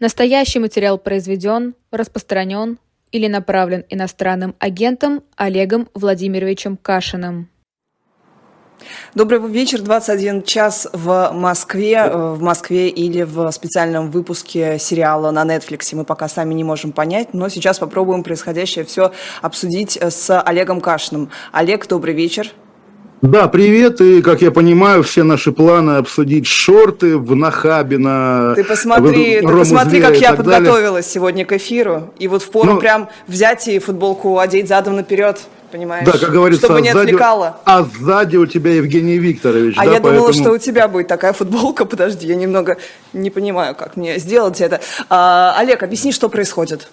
Настоящий материал произведен, распространен или направлен иностранным агентом Олегом Владимировичем Кашиным. Добрый вечер, 21 час в Москве, э, в Москве или в специальном выпуске сериала на Netflix. Мы пока сами не можем понять, но сейчас попробуем происходящее все обсудить с Олегом Кашиным. Олег, добрый вечер. Да, привет, и, как я понимаю, все наши планы обсудить шорты в Нахабино. Ты посмотри, ты посмотри, как я подготовилась далее. сегодня к эфиру, и вот в пору ну, прям взять и футболку одеть задом наперед, понимаешь? Да, как говорится, чтобы не сзади, отвлекало. А сзади у тебя Евгений Викторович. А да, я поэтому... думала, что у тебя будет такая футболка, подожди, я немного не понимаю, как мне сделать это. А, Олег, объясни, что происходит.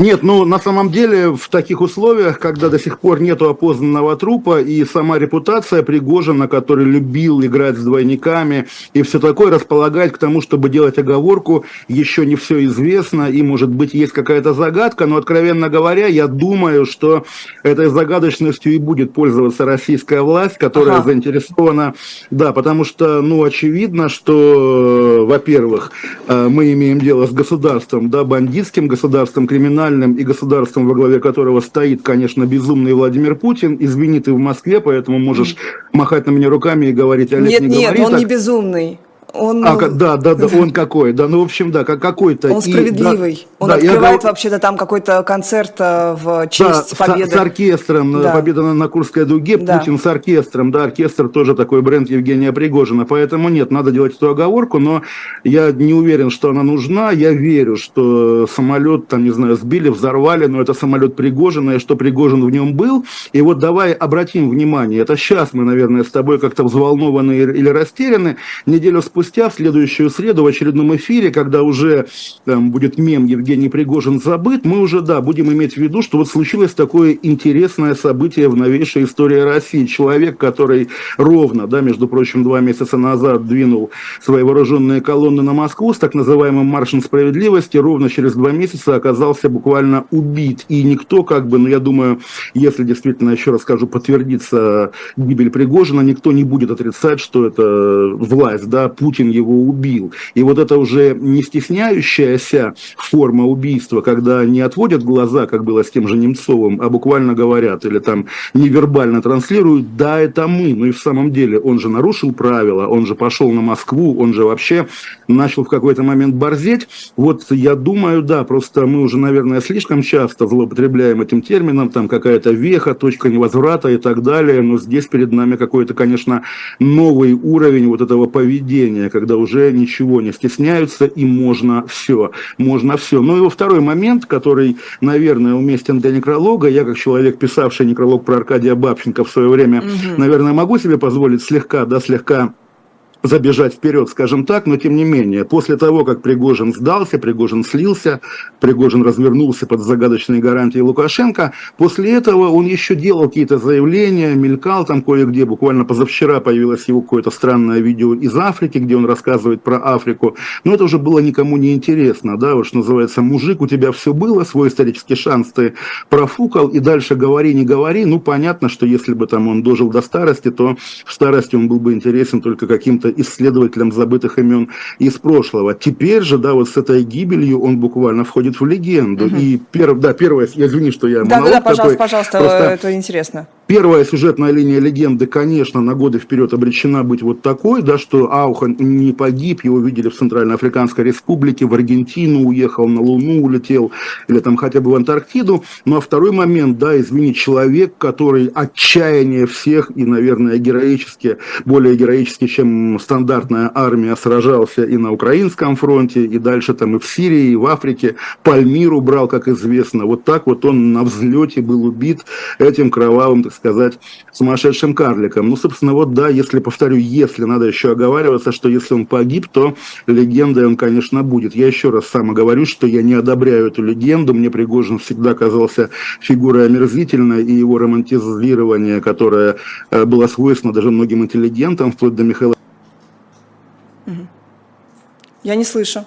Нет, ну на самом деле в таких условиях, когда до сих пор нету опознанного трупа и сама репутация Пригожина, который любил играть с двойниками и все такое, располагает к тому, чтобы делать оговорку, еще не все известно и может быть есть какая-то загадка, но откровенно говоря, я думаю, что этой загадочностью и будет пользоваться российская власть, которая ага. заинтересована, да, потому что, ну, очевидно, что, во-первых, э, мы имеем дело с государством, да, бандитским государством, криминальным, национальным и государством, во главе которого стоит, конечно, безумный Владимир Путин. Извини, ты в Москве, поэтому можешь махать на меня руками и говорить, Олег, нет, не нет, говори он так. не безумный. Он... А, да, да, да, он какой, да, ну, в общем, да, как какой-то. Он справедливый. И, да, он да, открывает я... вообще-то там какой-то концерт э, в честь да, победы. С, с оркестром, да. победа на, на Курской дуге, да. Путин с оркестром, да, оркестр тоже такой бренд Евгения Пригожина, поэтому нет, надо делать эту оговорку, но я не уверен, что она нужна, я верю, что самолет, там, не знаю, сбили, взорвали, но это самолет Пригожина, и что Пригожин в нем был, и вот давай обратим внимание, это сейчас мы, наверное, с тобой как-то взволнованы или растеряны, неделю спустя, в следующую следующую среду в очередном эфире, когда уже там, будет мем Евгений Пригожин забыт, мы уже, да, будем иметь в виду, что вот случилось такое интересное событие в новейшей истории России. Человек, который ровно, да, между прочим, два месяца назад двинул свои вооруженные колонны на Москву с так называемым маршем справедливости, ровно через два месяца оказался буквально убит. И никто, как бы, ну, я думаю, если действительно, еще раз скажу, подтвердится гибель Пригожина, никто не будет отрицать, что это власть, да, Путин его убил убил. И вот это уже не стесняющаяся форма убийства, когда не отводят глаза, как было с тем же Немцовым, а буквально говорят или там невербально транслируют, да, это мы. Ну и в самом деле он же нарушил правила, он же пошел на Москву, он же вообще начал в какой-то момент борзеть. Вот я думаю, да, просто мы уже, наверное, слишком часто злоупотребляем этим термином, там какая-то веха, точка невозврата и так далее, но здесь перед нами какой-то, конечно, новый уровень вот этого поведения, когда уже ничего не стесняются, и можно все. Можно все. Ну и во второй момент, который, наверное, уместен для некролога, я как человек, писавший некролог про Аркадия Бабченко в свое время, угу. наверное, могу себе позволить слегка, да, слегка забежать вперед, скажем так, но тем не менее, после того, как Пригожин сдался, Пригожин слился, Пригожин развернулся под загадочные гарантии Лукашенко, после этого он еще делал какие-то заявления, мелькал там кое-где, буквально позавчера появилось его какое-то странное видео из Африки, где он рассказывает про Африку, но это уже было никому не интересно, да, что называется, мужик, у тебя все было, свой исторический шанс ты профукал, и дальше говори, не говори, ну, понятно, что если бы там он дожил до старости, то в старости он был бы интересен только каким-то исследователям забытых имен из прошлого. Теперь же, да, вот с этой гибелью он буквально входит в легенду. Угу. И перв, да, первое, я извини, что я Да, да, да, пожалуйста, такой, пожалуйста, просто это интересно. Первая сюжетная линия легенды, конечно, на годы вперед обречена быть вот такой, да, что Аухан не погиб, его видели в Центральноафриканской республике, в Аргентину уехал, на Луну улетел, или там хотя бы в Антарктиду. Ну а второй момент, да, извини, человек, который отчаяние всех и, наверное, героически, более героически, чем стандартная армия, сражался и на Украинском фронте, и дальше там и в Сирии, и в Африке, Пальмиру брал, как известно. Вот так вот он на взлете был убит этим кровавым, так сказать, сумасшедшим карликом. Ну, собственно, вот да, если, повторю, если надо еще оговариваться, что если он погиб, то легендой он, конечно, будет. Я еще раз сам говорю, что я не одобряю эту легенду. Мне Пригожин всегда казался фигурой омерзительной, и его романтизирование, которое э, было свойственно даже многим интеллигентам, вплоть до Михаила Я не слышу.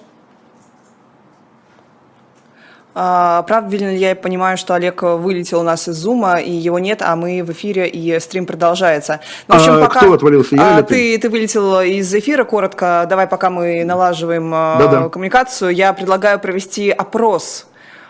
А, правильно ли я понимаю, что Олег вылетел у нас из Зума, и его нет, а мы в эфире, и стрим продолжается? Ну, в общем, а, пока... Кто отвалился, я а, или ты? Ты вылетел из эфира, коротко. Давай, пока мы налаживаем Да-да. коммуникацию, я предлагаю провести опрос.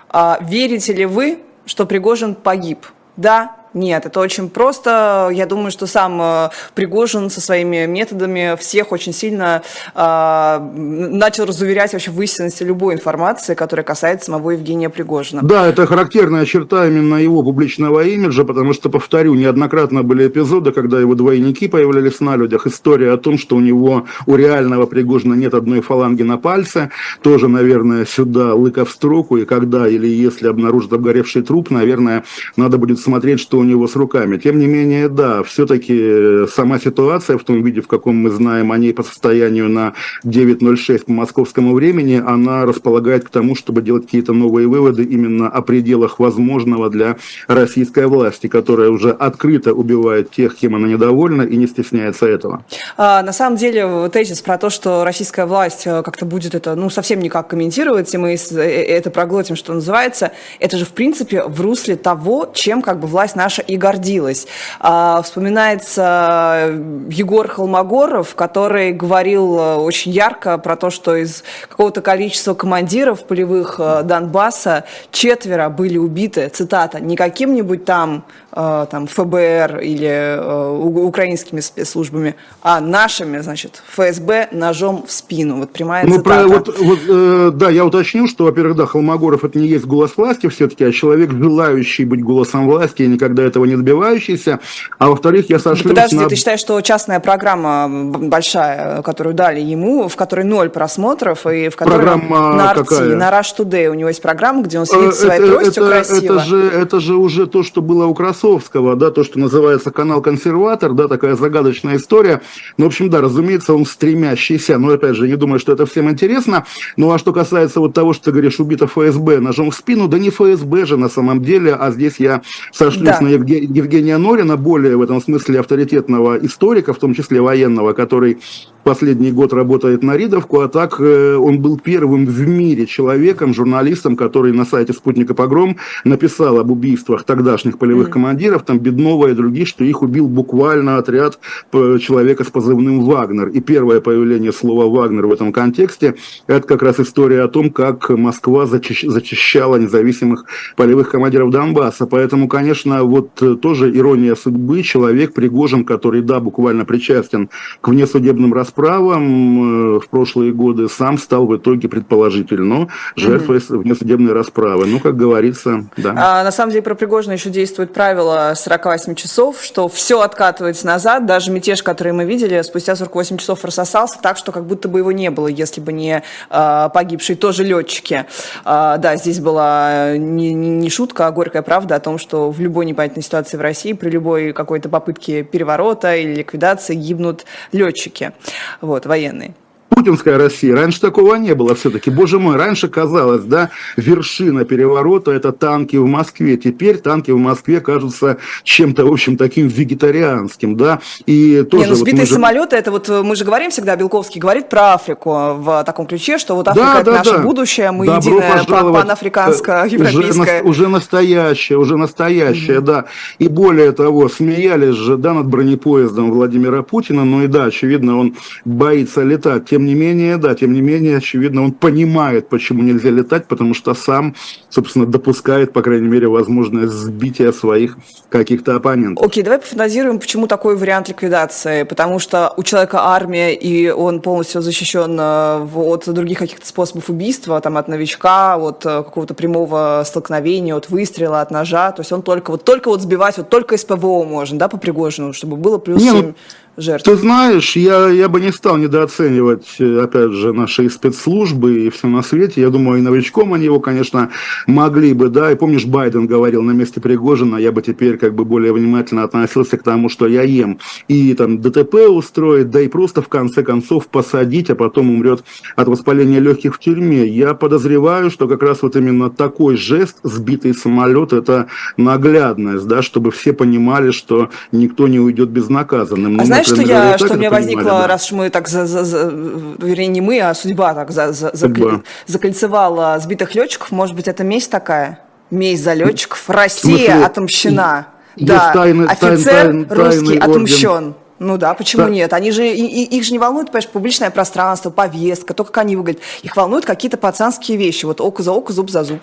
А, верите ли вы, что Пригожин погиб? Да, нет, это очень просто. Я думаю, что сам э, Пригожин со своими методами всех очень сильно э, начал разуверять вообще в истинности любой информации, которая касается самого Евгения Пригожина. Да, это характерная черта именно его публичного имиджа, потому что, повторю, неоднократно были эпизоды, когда его двойники появлялись на людях. История о том, что у него, у реального Пригожина нет одной фаланги на пальце, тоже, наверное, сюда лыка в строку, и когда или если обнаружат обгоревший труп, наверное, надо будет смотреть, что у него с руками. Тем не менее, да, все-таки э, сама ситуация в том виде, в каком мы знаем о ней по состоянию на 9.06 по московскому времени, она располагает к тому, чтобы делать какие-то новые выводы именно о пределах возможного для российской власти, которая уже открыто убивает тех, кем она недовольна и не стесняется этого. А, на самом деле, тезис про то, что российская власть э, как-то будет это, ну, совсем никак комментировать, и мы э, это проглотим, что называется, это же, в принципе, в русле того, чем как бы власть наша и гордилась. А, вспоминается Егор Холмогоров, который говорил э, очень ярко про то, что из какого-то количества командиров полевых э, Донбасса четверо были убиты, цитата, не каким-нибудь там Э, там, ФБР или э, украинскими спецслужбами, а нашими, значит, ФСБ ножом в спину. Вот прямая ну, цитата. Про, вот, вот, э, да, я уточню, что, во-первых, да, Холмогоров это не есть голос власти все-таки, а человек, желающий быть голосом власти и никогда этого не добивающийся. А во-вторых, я сошлюсь Подожди, на... ты считаешь, что частная программа большая, которую дали ему, в которой ноль просмотров, и в которой программа на Арти, какая? на Rush Today у него есть программа, где он сидит э, своей это, тростью это, красиво. Это же, это же уже то, что было у Красовского, да, то, что называется канал «Консерватор», да, такая загадочная история. Ну, в общем, да, разумеется, он стремящийся, но, опять же, не думаю, что это всем интересно. Ну, а что касается вот того, что ты говоришь, убито ФСБ ножом в спину, да не ФСБ же на самом деле, а здесь я сошлюсь да. на Евгения Норина, более в этом смысле авторитетного историка, в том числе военного, который последний год работает на Ридовку, а так э, он был первым в мире человеком, журналистом, который на сайте «Спутника Погром» написал об убийствах тогдашних полевых mm-hmm. командиров, там Беднова и других, что их убил буквально отряд э, человека с позывным «Вагнер». И первое появление слова «Вагнер» в этом контексте – это как раз история о том, как Москва зачищала независимых полевых командиров Донбасса. Поэтому, конечно, вот э, тоже ирония судьбы, человек Пригожин, который, да, буквально причастен к внесудебным распоряжениям, расправам э, в прошлые годы сам стал в итоге предположительно жертвой угу. внесудебной расправы. Ну, как говорится, да. А, на самом деле про Пригожина еще действует правило 48 часов, что все откатывается назад, даже мятеж, который мы видели, спустя 48 часов рассосался так, что как будто бы его не было, если бы не а, погибшие тоже летчики. А, да, здесь была не, не шутка, а горькая правда о том, что в любой непонятной ситуации в России, при любой какой-то попытке переворота или ликвидации гибнут летчики вот, военные путинская Россия. Раньше такого не было все-таки. Боже мой, раньше казалось, да, вершина переворота – это танки в Москве. Теперь танки в Москве кажутся чем-то, в общем, таким вегетарианским, да. И тоже не, ну, сбитые вот же... самолеты, это вот мы же говорим всегда, Белковский говорит про Африку в таком ключе, что вот Африка да, – это да, наше да. будущее, мы Добро единое панафриканско-европейское. Уже, уже настоящее, уже настоящее, угу. да. И более того, смеялись же, да, над бронепоездом Владимира Путина, ну и да, очевидно, он боится летать. Тем не менее, да, тем не менее, очевидно, он понимает, почему нельзя летать, потому что сам, собственно, допускает, по крайней мере, возможность сбития своих каких-то оппонентов. Окей, давай пофантазируем, почему такой вариант ликвидации. Потому что у человека армия, и он полностью защищен э, от других каких-то способов убийства, там, от новичка, от э, какого-то прямого столкновения, от выстрела, от ножа. То есть он только вот, только вот сбивать, вот только из ПВО можно, да, по Пригожину, чтобы было плюс Не, 7... ну жертв? Ты знаешь, я, я бы не стал недооценивать, опять же, наши спецслужбы и все на свете. Я думаю, и новичком они его, конечно, могли бы, да. И помнишь, Байден говорил на месте Пригожина, я бы теперь как бы более внимательно относился к тому, что я ем. И там ДТП устроить, да и просто в конце концов посадить, а потом умрет от воспаления легких в тюрьме. Я подозреваю, что как раз вот именно такой жест, сбитый самолет, это наглядность, да, чтобы все понимали, что никто не уйдет безнаказанным. Но а знаешь, знаешь, что, я, что у меня возникло, да. раз мы так, за, за, за, вернее, не мы, а судьба так за, за, судьба. закольцевала сбитых летчиков, может быть, это месть такая? Месть за летчиков? Россия смысле, отомщена. Да, тайны, офицер тайны, русский тайны отомщен. Ну да, почему да. нет? Они же, и, и, их же не волнует, понимаешь, публичное пространство, повестка, то, как они выглядят. Их волнуют какие-то пацанские вещи. Вот око за око, зуб за зуб.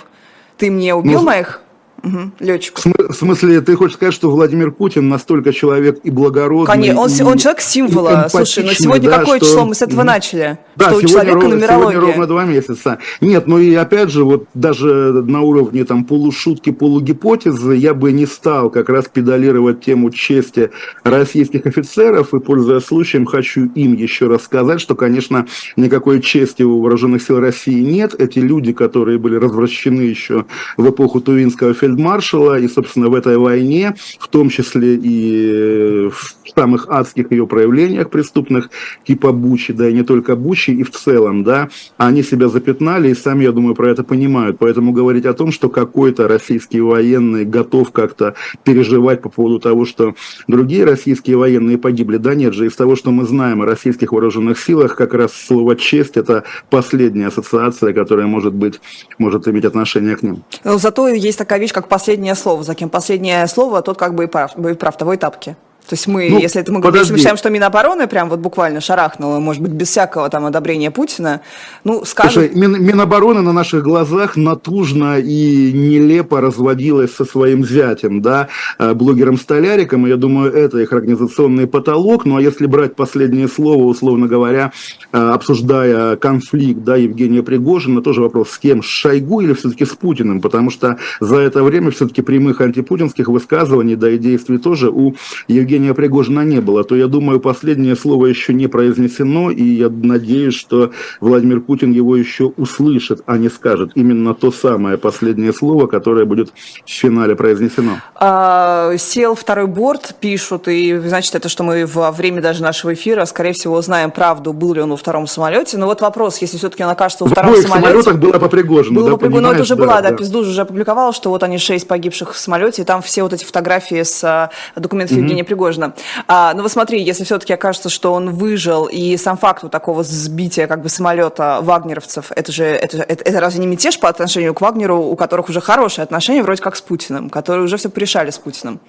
Ты мне убил ну, моих Угу, летчиков. В смысле, ты хочешь сказать, что Владимир Путин настолько человек и благородный? Конечно, он, и, он человек символа. Слушай, но сегодня да, какое что... число? Мы с этого начали. Да, что сегодня, у человека ровно, сегодня ровно два месяца. Нет, ну и опять же, вот даже на уровне там полушутки, полугипотезы я бы не стал как раз педалировать тему чести российских офицеров, и, пользуясь случаем, хочу им еще раз сказать, что, конечно, никакой чести у вооруженных сил России нет. Эти люди, которые были развращены еще в эпоху Тувинского фельдмаршала, фельдмаршала, и, собственно, в этой войне, в том числе и э, в самых адских ее проявлениях преступных, типа Бучи, да и не только Бучи, и в целом, да, они себя запятнали, и сами, я думаю, про это понимают. Поэтому говорить о том, что какой-то российский военный готов как-то переживать по поводу того, что другие российские военные погибли, да нет же, из того, что мы знаем о российских вооруженных силах, как раз слово «честь» — это последняя ассоциация, которая может быть, может иметь отношение к ним. Но зато есть такая вещь, как последнее слово. За кем последнее слово, тот как бы и прав, и прав того и. То есть мы, ну, если это мы подожди. считаем, что Минобороны прям вот буквально шарахнуло, может быть, без всякого там одобрения Путина, ну, скажем... Слушай, Мин, Минобороны на наших глазах натужно и нелепо разводилась со своим зятем, да, э, блогером Столяриком, я думаю, это их организационный потолок, ну, а если брать последнее слово, условно говоря, э, обсуждая конфликт, да, Евгения Пригожина, тоже вопрос, с кем, с Шойгу или все-таки с Путиным, потому что за это время все-таки прямых антипутинских высказываний, да, и действий тоже у Евгения Евгения Пригожина не было, то я думаю, последнее слово еще не произнесено, и я надеюсь, что Владимир Путин его еще услышит, а не скажет именно то самое последнее слово, которое будет в финале произнесено. А, сел второй борт, пишут, и значит, это что мы во время даже нашего эфира, скорее всего, узнаем правду, был ли он во втором самолете. Но вот вопрос, если все-таки он окажется во втором самолете... В самолетах было по Пригожину, было да, по Пригожину, но это уже да, была, да, да Пиздуж уже опубликовала, что вот они шесть погибших в самолете, и там все вот эти фотографии с а, документов угу. Евгения Пригожина сложно. А, ну вот смотри, если все-таки окажется, что он выжил, и сам факт вот такого сбития как бы самолета вагнеровцев, это же, это, это, это разве не мятеж по отношению к Вагнеру, у которых уже хорошие отношения вроде как с Путиным, которые уже все порешали с Путиным?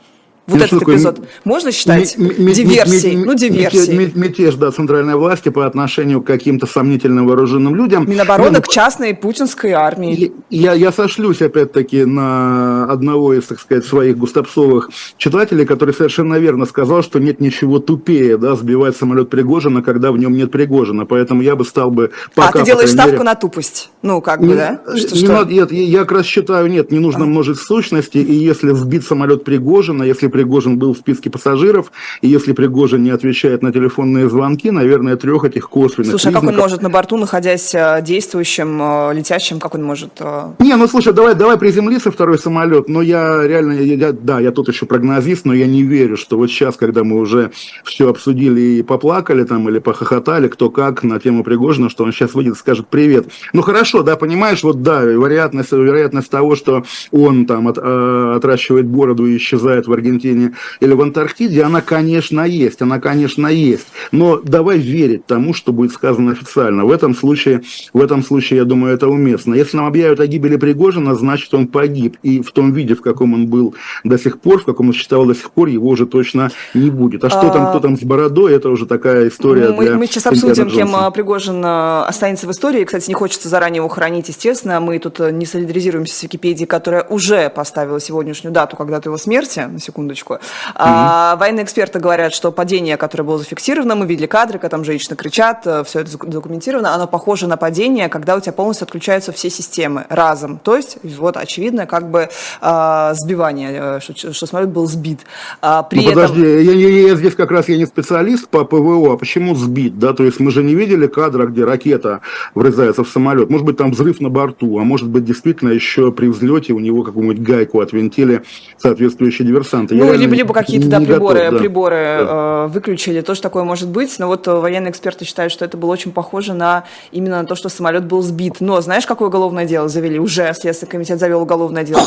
Вот этот эпизод можно считать диверсией? ну, диверсией. Мятеж, да, центральной власти по отношению к каким-то сомнительным вооруженным людям. Минобороны ну, к частной путинской армии. Я, я сошлюсь, опять-таки, на одного из, так сказать, своих густопсовых читателей, который совершенно верно сказал, что нет ничего тупее, да, сбивать самолет Пригожина, когда в нем нет Пригожина. Поэтому я бы стал бы... Пока, а ты делаешь ставку мере... на тупость? Ну, как бы, не, да? Что, не что? Надо, нет, я как раз считаю, нет, не нужно а. множить сущности, и если сбит самолет Пригожина, если Пригожин был в списке пассажиров, и если Пригожин не отвечает на телефонные звонки, наверное, трех этих косвенных Слушай, признаков... а как он может на борту, находясь э, действующим, э, летящим, как он может... Э? Не, ну слушай, давай, давай приземлиться второй самолет, но я реально, я, да, я тут еще прогнозист, но я не верю, что вот сейчас, когда мы уже все обсудили и поплакали там, или похохотали, кто как на тему Пригожина, что он сейчас выйдет и скажет привет. Ну хорошо, да, понимаешь, вот да, вероятность, вероятность того, что он там от, отращивает бороду и исчезает в Аргентине или в Антарктиде, она, конечно, есть, она, конечно, есть. Но давай верить тому, что будет сказано официально. В этом случае, в этом случае, я думаю, это уместно. Если нам объявят о гибели Пригожина, значит, он погиб. И в том виде, в каком он был до сих пор, в каком он считал до сих пор, его уже точно не будет. А что там, кто там с бородой, это уже такая история мы, для... Мы сейчас обсудим, кем а, Пригожин а, останется в истории. Кстати, не хочется заранее его хранить, естественно. Мы тут э, не солидаризируемся с Википедией, которая уже поставила сегодняшнюю дату когда-то его смерти, на секундочку. А, военные эксперты говорят, что падение, которое было зафиксировано, мы видели кадры, когда там женщины кричат, э, все это документировано, оно похоже на падение, когда у тебя полностью отключаются все системы разом. То есть, вот, очевидно, как бы а, сбивание, э, что, что самолет был сбит. А, при ну, этом... подожди, я, я, я здесь как раз я не специалист по ПВО, а почему сбит, да, то есть мы же не видели кадра, где ракета врезается в самолет, может быть там взрыв на борту, а может быть действительно еще при взлете у него какую-нибудь гайку отвинтили соответствующие диверсанты. Ну, либо, либо какие-то да, приборы, готов, да. приборы да. Э, выключили, тоже такое может быть. Но вот военные эксперты считают, что это было очень похоже на именно на то, что самолет был сбит. Но знаешь, какое уголовное дело завели? Уже Следственный комитет завел уголовное дело.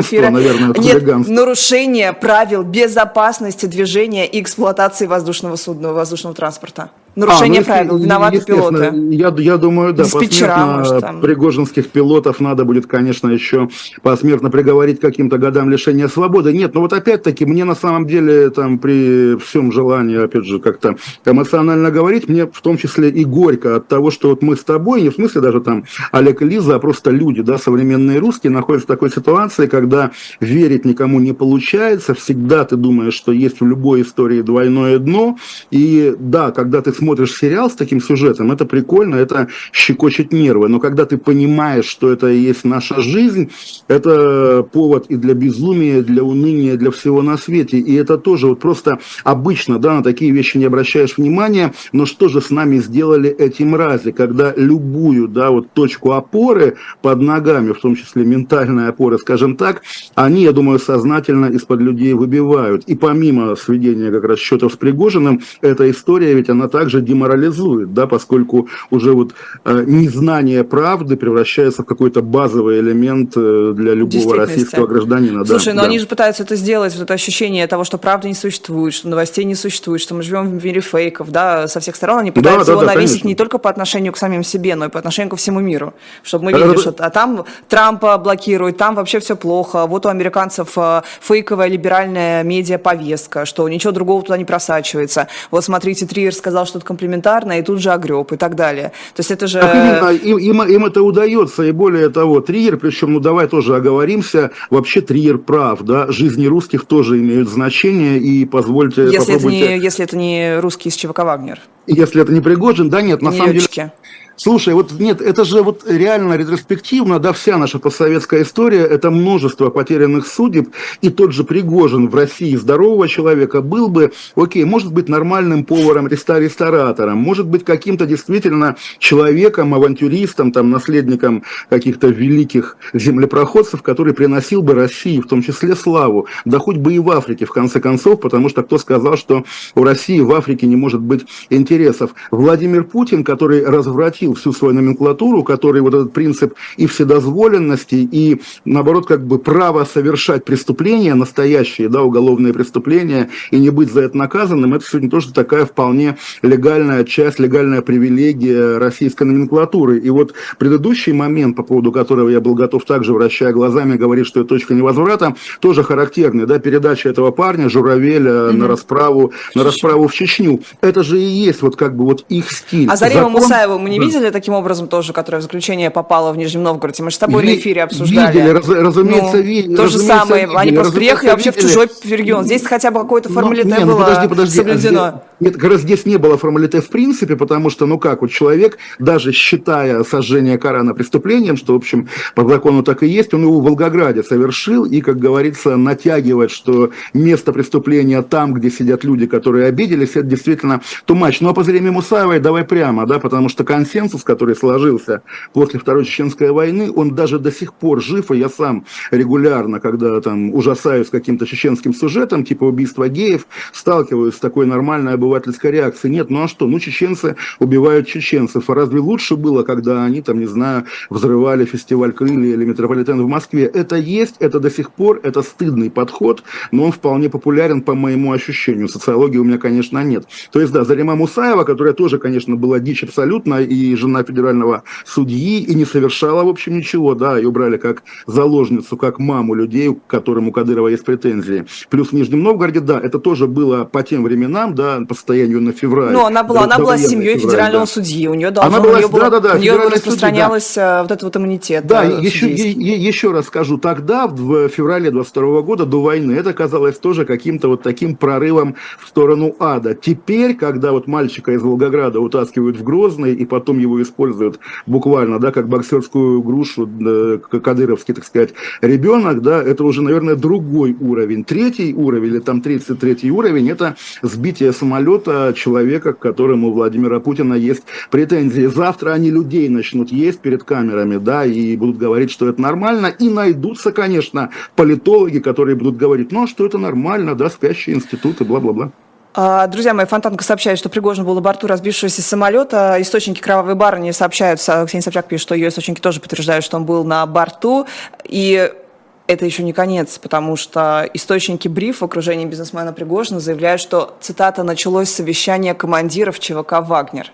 Эфире. Наверное, Нет, нарушение правил безопасности движения и эксплуатации воздушного судна, воздушного транспорта. Нарушение а, ну, правил, виноваты пилоты. Я, я думаю, да, посмертно может, пригожинских пилотов надо будет, конечно, еще посмертно приговорить каким-то годам лишения свободы. Нет, ну вот опять-таки, мне на самом деле там при всем желании, опять же, как-то эмоционально говорить, мне в том числе и горько от того, что вот мы с тобой, не в смысле даже там Олег и Лиза, а просто люди, да, современные русские находятся в такой ситуации, когда верить никому не получается, всегда ты думаешь, что есть в любой истории двойное дно, и да, когда ты смотришь сериал с таким сюжетом, это прикольно, это щекочет нервы. Но когда ты понимаешь, что это и есть наша жизнь, это повод и для безумия, для уныния, для всего на свете. И это тоже вот просто обычно, да, на такие вещи не обращаешь внимания, но что же с нами сделали эти мрази, когда любую, да, вот точку опоры под ногами, в том числе ментальная опора, скажем так, они, я думаю, сознательно из-под людей выбивают. И помимо сведения как раз счетов с Пригожиным, эта история ведь она также также деморализует, да, поскольку уже вот э, незнание правды превращается в какой-то базовый элемент э, для любого российского гражданина. Слушай, да, но да. они же пытаются это сделать, вот это ощущение того, что правды не существует, что новостей не существует, что мы живем в мире фейков, да, со всех сторон они пытаются да, его да, навесить конечно. не только по отношению к самим себе, но и по отношению ко всему миру, чтобы мы видели, что а там Трампа блокируют, там вообще все плохо, вот у американцев э, фейковая либеральная медиа-повестка, что ничего другого туда не просачивается. Вот смотрите, Триер сказал, что комплементарно, и тут же огреб и так далее. То есть это же... Так именно, им, им, им это удается, и более того, Триер, причем, ну давай тоже оговоримся, вообще Триер прав, да, жизни русских тоже имеют значение, и позвольте... Если, это не, если это не русский из ЧВК «Вагнер». Если это не Пригожин, да нет, на не самом летчики. деле... Слушай, вот нет, это же вот реально ретроспективно, да, вся наша постсоветская история, это множество потерянных судеб, и тот же Пригожин в России здорового человека был бы, окей, может быть нормальным поваром, ресторатором, может быть каким-то действительно человеком, авантюристом, там, наследником каких-то великих землепроходцев, который приносил бы России в том числе славу, да хоть бы и в Африке, в конце концов, потому что кто сказал, что у России в Африке не может быть интересов. Владимир Путин, который развратил захватил всю свою номенклатуру, который вот этот принцип и вседозволенности, и, наоборот, как бы право совершать преступления, настоящие, да, уголовные преступления, и не быть за это наказанным, это сегодня тоже такая вполне легальная часть, легальная привилегия российской номенклатуры. И вот предыдущий момент, по поводу которого я был готов также, вращая глазами, говорить, что это точка невозврата, тоже характерный, да, передача этого парня, Журавеля, mm-hmm. на расправу, на расправу в Чечню. Это же и есть вот как бы вот их стиль. А Зарима Закон... Мусаева мы не видели? Видели таким образом тоже, которое в заключение попало в Нижнем Новгороде? Мы же с тобой Ви- на эфире обсуждали. Видели, раз, разумеется, ну, видели. То же самое. Видели, Они просто приехали вообще в чужой регион. Здесь хотя бы какое-то формалите ну, было подожди, подожди, соблюдено. А здесь, нет, как раз здесь не было формалите в принципе, потому что, ну как, вот человек, даже считая сожжение Корана преступлением, что, в общем, по закону так и есть, он его в Волгограде совершил, и, как говорится, натягивать, что место преступления там, где сидят люди, которые обиделись, это действительно тумач. Но по зрению Мусаевой давай прямо, да, потому что консенсус, который сложился после Второй Чеченской войны, он даже до сих пор жив, и я сам регулярно, когда там ужасаюсь каким-то чеченским сюжетом, типа убийства геев, сталкиваюсь с такой нормальной обывательской реакцией. Нет, ну а что, ну чеченцы убивают чеченцев, а разве лучше было, когда они там, не знаю, взрывали фестиваль Крылья или метрополитен в Москве? Это есть, это до сих пор, это стыдный подход, но он вполне популярен по моему ощущению. Социологии у меня, конечно, нет. То есть, да, Зарима Мусаева, которая тоже, конечно, была дичь абсолютно, и жена федерального судьи, и не совершала, в общем, ничего, да, ее брали как заложницу, как маму людей, к которым у Кадырова есть претензии. Плюс в Нижнем Новгороде, да, это тоже было по тем временам, да, состоянию на февраль. Но она была, она была семьей февраль, федерального да. судьи, у нее должно, она была, у нее, да, да, да, у нее распространялась судьи, да. вот этот вот иммунитет. Да, да еще, е- еще раз скажу, тогда, в феврале 22 года, до войны, это казалось тоже каким-то вот таким прорывом в сторону ада. Теперь, когда вот мальчика из Волгограда утаскивают в Грозный, и потом его используют буквально, да, как боксерскую грушу, кадыровский, так сказать, ребенок, да, это уже, наверное, другой уровень. Третий уровень, или там 33 уровень, это сбитие самолета самолета человека, к которому у Владимира Путина есть претензии. Завтра они людей начнут есть перед камерами, да, и будут говорить, что это нормально, и найдутся, конечно, политологи, которые будут говорить, ну, а что это нормально, да, спящие институты, бла-бла-бла. А, друзья мои, Фонтанка сообщает, что Пригожин был на борту разбившегося самолета. Источники «Кровавой барыни» сообщают, Ксения Собчак пишет, что ее источники тоже подтверждают, что он был на борту. И это еще не конец, потому что источники бриф в окружении бизнесмена Пригожина заявляют, что, цитата, «началось совещание командиров ЧВК «Вагнер».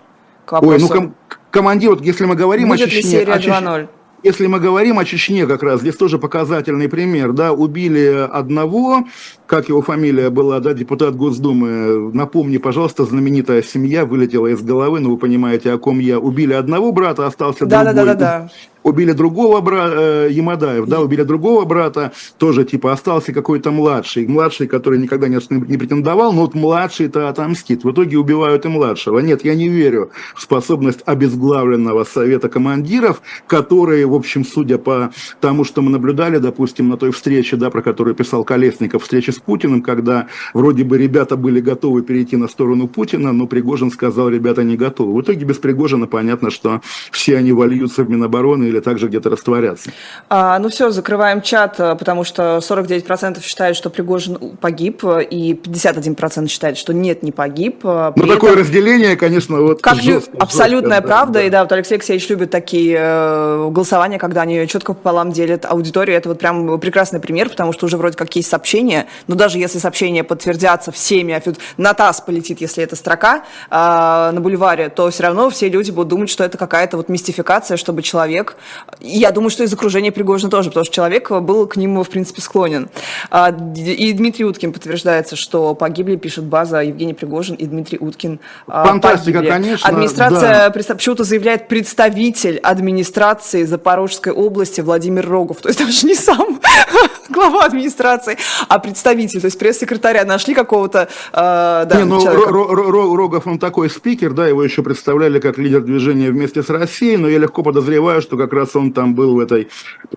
Ой, ну ком- командир, вот если мы говорим Будет о Чечне... Ли серия о Чеч... Если мы говорим о Чечне как раз, здесь тоже показательный пример, да, убили одного, как его фамилия была, да, депутат Госдумы, напомни, пожалуйста, знаменитая семья вылетела из головы, но ну, вы понимаете, о ком я. Убили одного брата, остался да, другой. Да, да, да, да убили другого брата, э, Ямадаев, да, убили другого брата, тоже типа остался какой-то младший, младший, который никогда не, не претендовал, но вот младший-то отомстит. В итоге убивают и младшего. Нет, я не верю в способность обезглавленного совета командиров, которые, в общем, судя по тому, что мы наблюдали, допустим, на той встрече, да, про которую писал Колесников, встрече с Путиным, когда вроде бы ребята были готовы перейти на сторону Путина, но Пригожин сказал, ребята не готовы. В итоге без Пригожина понятно, что все они вольются в Минобороны или также где-то растворяться. А, ну все, закрываем чат, э, потому что 49% считают, что Пригожин погиб, и 51% считают, что нет, не погиб. Э, При ну, этом, такое разделение, конечно, вот как жестко, абсолютная жестко, правда, да. и да, вот Алексей Алексеевич любит такие э, голосования, когда они четко пополам делят аудиторию. Это вот прям прекрасный пример, потому что уже вроде как есть сообщения, но даже если сообщения подтвердятся всеми, а на ТАСС полетит, если это строка э, на бульваре, то все равно все люди будут думать, что это какая-то вот мистификация, чтобы человек я думаю, что из окружения Пригожина тоже, потому что человек был к нему, в принципе, склонен. А, и Дмитрий Уткин подтверждается, что погибли, пишет база Евгений Пригожин и Дмитрий Уткин. Фантастика, погибли. конечно. Администрация, да. почему-то заявляет представитель администрации Запорожской области Владимир Рогов. То есть даже не сам глава администрации, а представитель, то есть пресс-секретаря нашли какого-то э, да, Не, ну, Рогов, он такой спикер, да, его еще представляли как лидер движения вместе с Россией, но я легко подозреваю, что как раз он там был в этой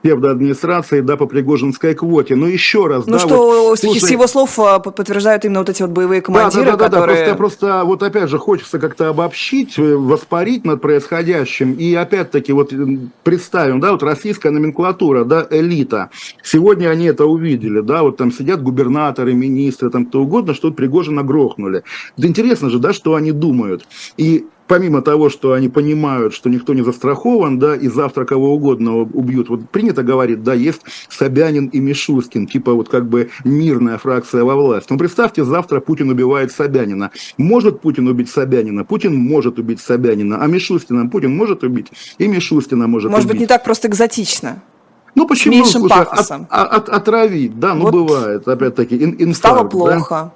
псевдоадминистрации, да, по Пригожинской квоте. Но еще раз, ну да, что, вот, слушай, с его слов а, подтверждают именно вот эти вот боевые командиры, да, да, да, которые... Да, просто, просто вот опять же хочется как-то обобщить, э, воспарить над происходящим. И опять-таки вот представим, да, вот российская номенклатура, да, элита. Сегодня они это увидели, да, вот там сидят губернаторы, министры, там кто угодно, что Пригожина грохнули. Да интересно же, да, что они думают. И помимо того, что они понимают, что никто не застрахован, да, и завтра кого угодно убьют, вот принято говорить, да, есть Собянин и Мишускин, типа вот как бы мирная фракция во власть. Но представьте, завтра Путин убивает Собянина. Может Путин убить Собянина? Путин может убить Собянина, а Мишустина Путин может убить, и Мишустина может, может убить. Может быть, не так просто экзотично. Ну почему? С Слушай, от, от, отравить, да, ну вот бывает, опять-таки, ин, инфаркт. Стало плохо. Да?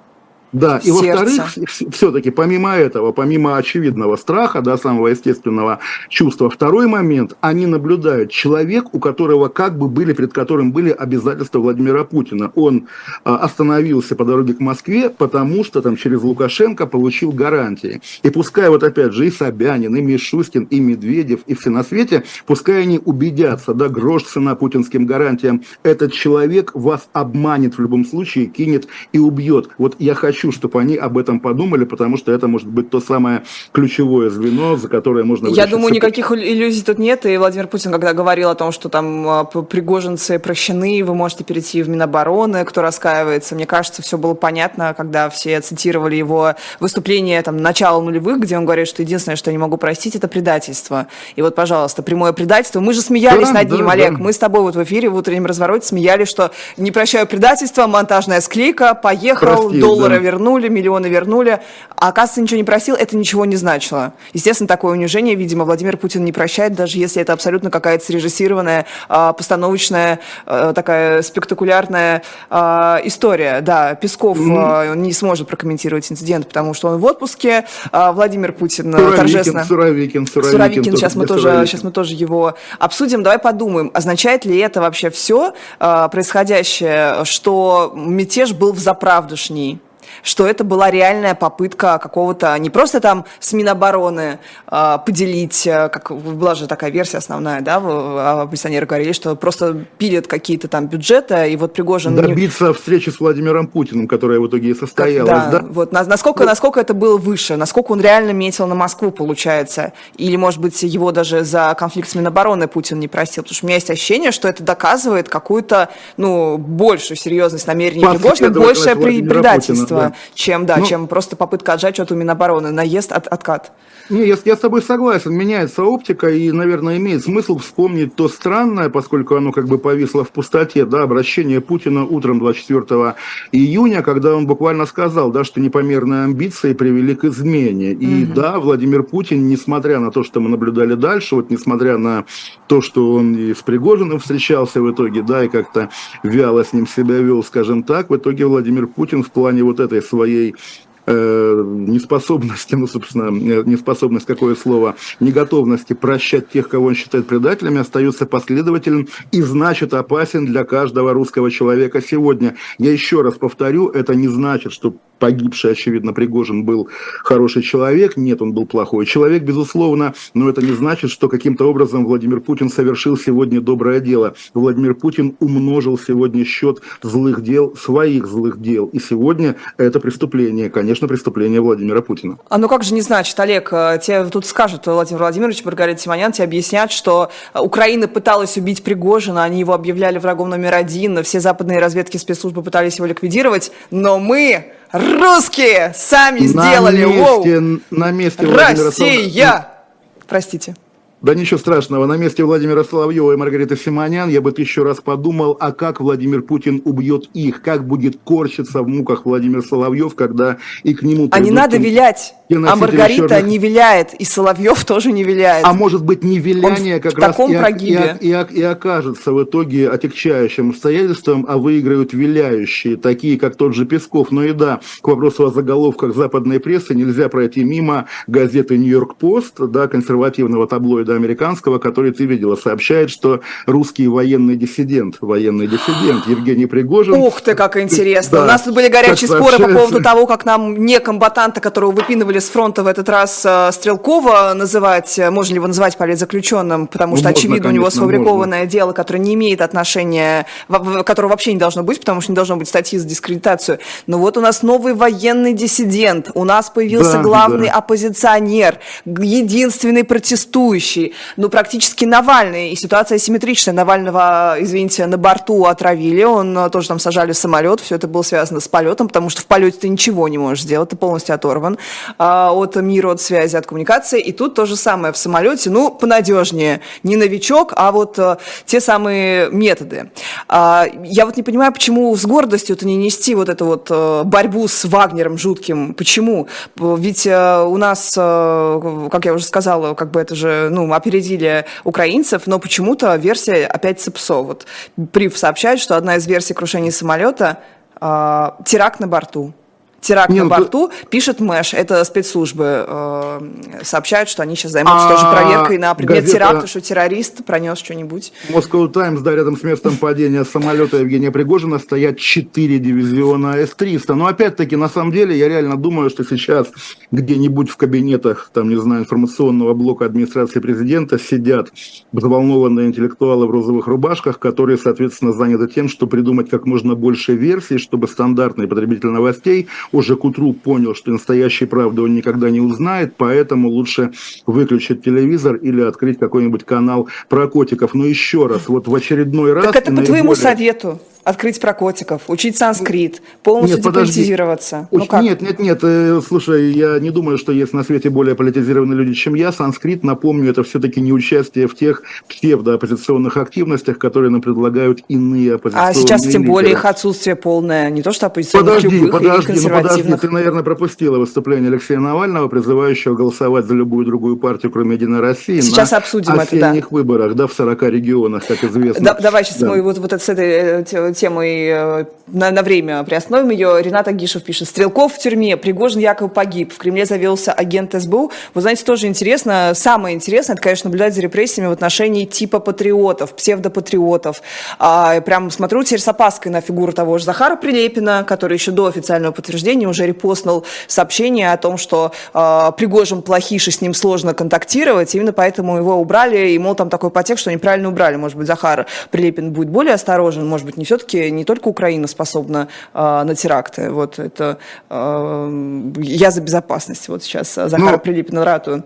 Да, и во-вторых, все-таки помимо этого, помимо очевидного страха, да, самого естественного чувства, второй момент, они наблюдают человек, у которого как бы были, перед которым были обязательства Владимира Путина. Он а, остановился по дороге к Москве, потому что там через Лукашенко получил гарантии. И пускай вот опять же и Собянин, и Мишустин, и Медведев, и все на свете, пускай они убедятся, да, грош цена путинским гарантиям, этот человек вас обманет в любом случае, кинет и убьет. Вот я хочу хочу, чтобы они об этом подумали, потому что это может быть то самое ключевое звено, за которое можно... Я думаю, никаких иллюзий тут нет, и Владимир Путин, когда говорил о том, что там а, пригожинцы прощены, вы можете перейти в Минобороны, кто раскаивается, мне кажется, все было понятно, когда все цитировали его выступление там начала нулевых, где он говорит, что единственное, что я не могу простить, это предательство. И вот, пожалуйста, прямое предательство. Мы же смеялись да, над ним, да, Олег. Да. Мы с тобой вот в эфире в утреннем развороте смеялись, что не прощаю предательство, монтажная склейка, поехал, Прости, доллары да вернули, миллионы вернули, а оказывается, ничего не просил, это ничего не значило. Естественно, такое унижение, видимо, Владимир Путин не прощает, даже если это абсолютно какая-то срежиссированная, а, постановочная, а, такая спектакулярная а, история. Да, Песков mm-hmm. не сможет прокомментировать инцидент, потому что он в отпуске. Владимир Путин Суровикин, торжественно... Суровикин, Суровикин, Суровикин, сейчас мы, тоже, сейчас мы тоже его обсудим. Давай подумаем, означает ли это вообще все происходящее, что мятеж был в заправдушней? Что это была реальная попытка какого-то, не просто там с Минобороны э, поделить, как была же такая версия основная, да, а оппозиционеры говорили, что просто пилят какие-то там бюджеты, и вот Пригожин... Добиться встречи с Владимиром Путиным, которая в итоге и состоялась, как, да? да? Вот, насколько, ну, насколько это было выше, насколько он реально метил на Москву, получается, или, может быть, его даже за конфликт с Минобороны Путин не простил, потому что у меня есть ощущение, что это доказывает какую-то, ну, большую серьезность намерений Пригожина, большее предательство, Путина, да. чем, да, ну, чем просто попытка отжать что-то у Минобороны, наезд, от, откат. Не, я, я с тобой согласен, меняется оптика, и, наверное, имеет смысл вспомнить то странное, поскольку оно как бы повисло в пустоте, да, обращение Путина утром 24 июня, когда он буквально сказал, да, что непомерные амбиции привели к измене. И угу. да, Владимир Путин, несмотря на то, что мы наблюдали дальше, вот несмотря на то, что он и с Пригожиным встречался в итоге, да, и как-то вяло с ним себя вел, скажем так, в итоге Владимир Путин в плане вот этой своей э, неспособности, ну, собственно, э, неспособность, какое слово, неготовности прощать тех, кого он считает предателями, остается последовательным и значит опасен для каждого русского человека сегодня. Я еще раз повторю, это не значит, что погибший, очевидно, Пригожин был хороший человек. Нет, он был плохой человек, безусловно, но это не значит, что каким-то образом Владимир Путин совершил сегодня доброе дело. Владимир Путин умножил сегодня счет злых дел, своих злых дел. И сегодня это преступление, конечно, преступление Владимира Путина. А ну как же не значит, Олег, э, тебе тут скажут Владимир Владимирович, Маргарита Симонян, тебе объяснят, что Украина пыталась убить Пригожина, они его объявляли врагом номер один, все западные разведки спецслужбы пытались его ликвидировать, но мы Русские сами на сделали. Месте, Воу. На месте Россия. Простите. Да ничего страшного. На месте Владимира Соловьева и Маргариты Симонян я бы тысячу раз подумал, а как Владимир Путин убьет их, как будет корчиться в муках Владимир Соловьев, когда и к нему... А не надо вилять. А Маргарита черных... не виляет, и Соловьев тоже не виляет. А может быть, не виляние Он как в раз таком и, прогибе. И, и, и окажется в итоге отягчающим обстоятельством, а выиграют виляющие, такие как тот же Песков. Но и да, к вопросу о заголовках западной прессы нельзя пройти мимо газеты «Нью-Йорк Пост», да, консервативного таблоида американского, который ты видела, сообщает, что русский военный диссидент, военный диссидент Евгений Пригожин... Ух ты, как интересно! Да, У нас тут были горячие споры по поводу того, как нам не комбатанта, которого выпинывали с фронта в этот раз э, Стрелкова называть, э, можно ли его называть политзаключенным, потому ну, что, можно, очевидно, конечно, у него сфабрикованное можно. дело, которое не имеет отношения, которого вообще не должно быть, потому что не должно быть статьи за дискредитацию. Но вот у нас новый военный диссидент, у нас появился да, главный да. оппозиционер, единственный протестующий, ну, практически Навальный, и ситуация симметричная. Навального, извините, на борту отравили, он э, тоже там сажали в самолет, все это было связано с полетом, потому что в полете ты ничего не можешь сделать, ты полностью оторван. А, от мира, от связи, от коммуникации. И тут то же самое в самолете, ну, понадежнее. Не новичок, а вот а, те самые методы. А, я вот не понимаю, почему с гордостью-то не нести вот эту вот а, борьбу с Вагнером жутким. Почему? Ведь а, у нас, а, как я уже сказала, как бы это же, ну, опередили украинцев, но почему-то версия опять ЦИПСО. Вот Прив сообщает, что одна из версий крушения самолета а, теракт на борту. Теракт Нет, на ну, борту, ты... пишет Мэш, это спецслужбы э, сообщают, что они сейчас займутся а, тоже проверкой на предмет газета... теракта, что террорист пронес что-нибудь. Moscow Times, да, рядом с местом падения самолета Евгения Пригожина стоят 4 дивизиона С-300. Но опять-таки, на самом деле, я реально думаю, что сейчас где-нибудь в кабинетах, там, не знаю, информационного блока администрации президента сидят взволнованные интеллектуалы в розовых рубашках, которые, соответственно, заняты тем, что придумать как можно больше версий, чтобы стандартный потребитель новостей уже к утру понял, что настоящей правды он никогда не узнает, поэтому лучше выключить телевизор или открыть какой-нибудь канал про котиков. Но еще раз, вот в очередной раз... Так это по твоему совету открыть про котиков, учить санскрит, полностью нет, деполитизироваться. Ну, как? Нет, нет, нет, э, слушай, я не думаю, что есть на свете более политизированные люди, чем я. Санскрит, напомню, это все-таки не участие в тех псевдооппозиционных активностях, которые нам предлагают иные оппозиционные А сейчас тем лидеры. более их отсутствие полное, не то что оппозиционных, подожди, любых подожди, ну подожди, ты, наверное, пропустила выступление Алексея Навального, призывающего голосовать за любую другую партию, кроме Единой России, сейчас на обсудим осенних это, да. выборах, да, в 40 регионах, как известно. Да, давай сейчас да. мы вот, вот с этой э, темой на, на время приостановим ее. Ренат Агишев пишет. Стрелков в тюрьме, Пригожин якобы погиб. В Кремле завелся агент СБУ. Вы знаете, тоже интересно. Самое интересное, это, конечно, наблюдать за репрессиями в отношении типа патриотов, псевдопатриотов. А, прям смотрю теперь с опаской на фигуру того же Захара Прилепина, который еще до официального подтверждения уже репостнул сообщение о том, что а, Пригожин плохиш и с ним сложно контактировать. Именно поэтому его убрали. И, мол, там такой потек, что неправильно убрали. Может быть, Захар Прилепин будет более осторожен. Может быть, не все-таки не только Украина способна э, на теракты. Вот это э, я за безопасность. Вот сейчас Захара Но... Прилепина ратую.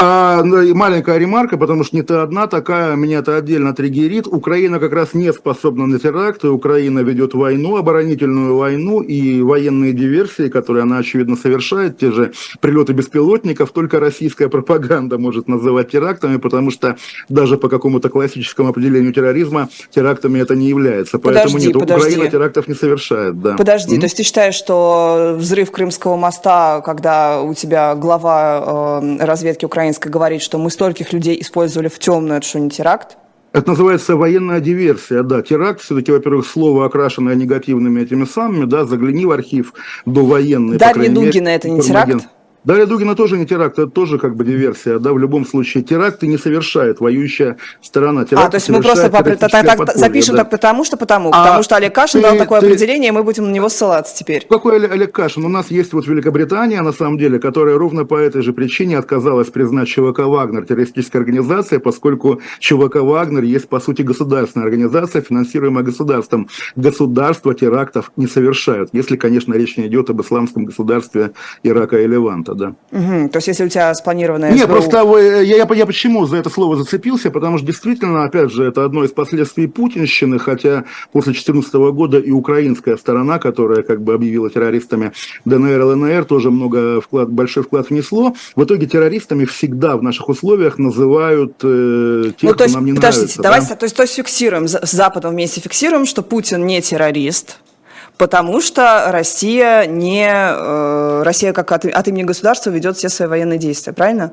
А, ну, маленькая ремарка, потому что не ты одна такая, меня это отдельно триггерит. Украина как раз не способна на теракты. Украина ведет войну, оборонительную войну и военные диверсии, которые она, очевидно, совершает, те же прилеты беспилотников, только российская пропаганда может называть терактами, потому что даже по какому-то классическому определению терроризма терактами это не является. Поэтому подожди, нет, подожди. Украина терактов не совершает. Да. Подожди, mm-hmm. то есть ты считаешь, что взрыв Крымского моста, когда у тебя глава э, разведки Украины украинской говорит, что мы стольких людей использовали в темную, это что, не теракт? Это называется военная диверсия, да. Теракт, все-таки, во-первых, слово, окрашенное негативными этими самыми, да, загляни в архив до военной. Дарья Дугина, это не теракт? Дарья Дугина тоже не теракт, это тоже как бы диверсия, да, в любом случае. Теракты не совершает воюющая сторона. Теракты а, то есть мы просто по, так, так, запишем да. так потому что потому, а потому что Олег Кашин ты, дал такое ты, определение, и мы будем на него ссылаться теперь. Какой Олег Кашин? У нас есть вот Великобритания, на самом деле, которая ровно по этой же причине отказалась признать ЧВК «Вагнер» террористической организацией, поскольку ЧВК «Вагнер» есть, по сути, государственная организация, финансируемая государством. Государства терактов не совершают, если, конечно, речь не идет об исламском государстве Ирака и Леванта да. Угу, то есть, если у тебя спланированное... Нет, просто я, я, я почему за это слово зацепился, потому что действительно, опять же, это одно из последствий путинщины, хотя после 2014 года и украинская сторона, которая как бы объявила террористами ДНР, ЛНР, тоже много вклад, большой вклад внесло. В итоге террористами всегда в наших условиях называют э, тех, ну, то есть, кто нам не подождите, нравится. Давайте, да? то, есть, то есть фиксируем, с Западом вместе фиксируем, что Путин не террорист, потому что Россия не э, Россия как от, от имени государства ведет все свои военные действия, правильно?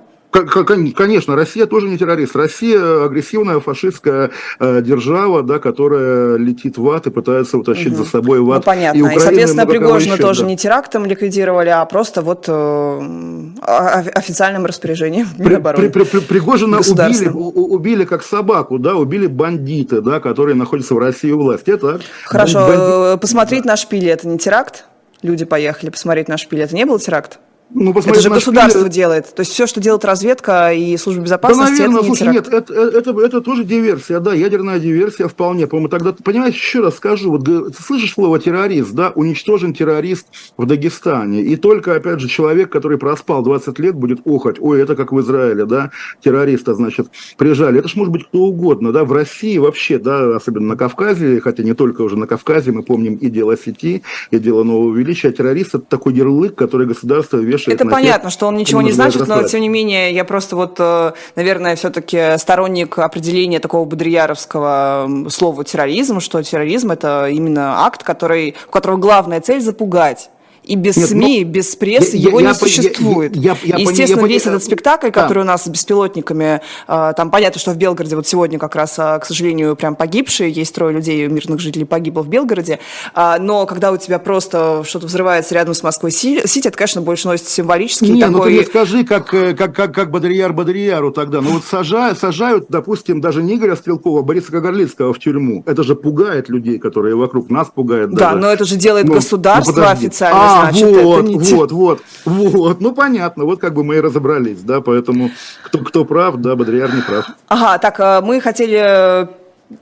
Конечно, Россия тоже не террорист. Россия агрессивная фашистская э, держава, да, которая летит в ад и пытается утащить угу. за собой в ад. Ну, понятно. И, и соответственно, Пригожина тоже да. не терактом ликвидировали, а просто вот э, официальным распоряжением при, при, при, при, Пригожина убили, убили как собаку, да, убили бандиты, да, которые находятся в России у власти. Это Хорошо, бандит... Э, посмотреть да. на шпили, это не теракт? Люди поехали посмотреть на шпили, это не был теракт? Ну, это же государство шпиле... делает. То есть все, что делает разведка и служба безопасности, да, наверное, это не слушай, нет, это, это, это тоже диверсия, да, ядерная диверсия вполне. По-моему, тогда, понимаешь, еще раз скажу, вот ты слышишь слово террорист, да, уничтожен террорист в Дагестане. И только, опять же, человек, который проспал 20 лет, будет охать, ой, это как в Израиле, да, террориста, значит, прижали. Это ж может быть кто угодно, да, в России вообще, да, особенно на Кавказе, хотя не только уже на Кавказе, мы помним и дело сети, и дело нового величия. Террорист это такой ярлык, который государство вешает. Это понятно, что он ничего не значит, но тем не менее я просто вот, э, наверное, все-таки сторонник определения такого бодрияровского слова терроризм, что терроризм это именно акт, который, у которого главная цель запугать. И без Нет, СМИ, ну, без прессы я, его я, не я, существует. Я, я, я, Естественно, я, весь я, этот спектакль, который да. у нас с беспилотниками, э, там понятно, что в Белгороде вот сегодня как раз, э, к сожалению, прям погибшие, есть трое людей, мирных жителей погибло в Белгороде, э, но когда у тебя просто что-то взрывается рядом с Москвой Сити, это, конечно, больше носит символический Не, такой... ну ты мне скажи, как, как, как, как Бодрияр Бодрияру тогда, ну вот сажают, сажают, допустим, даже не Игоря Стрелкова, а Бориса Кагарлицкого в тюрьму. Это же пугает людей, которые вокруг нас пугают. Да, даже. но это же делает ну, государство ну, официально. А, значит, вот, это не вот, вот, вот, ну понятно, вот как бы мы и разобрались, да, поэтому кто, кто прав, да, Бодрияр не прав. Ага, так, э, мы хотели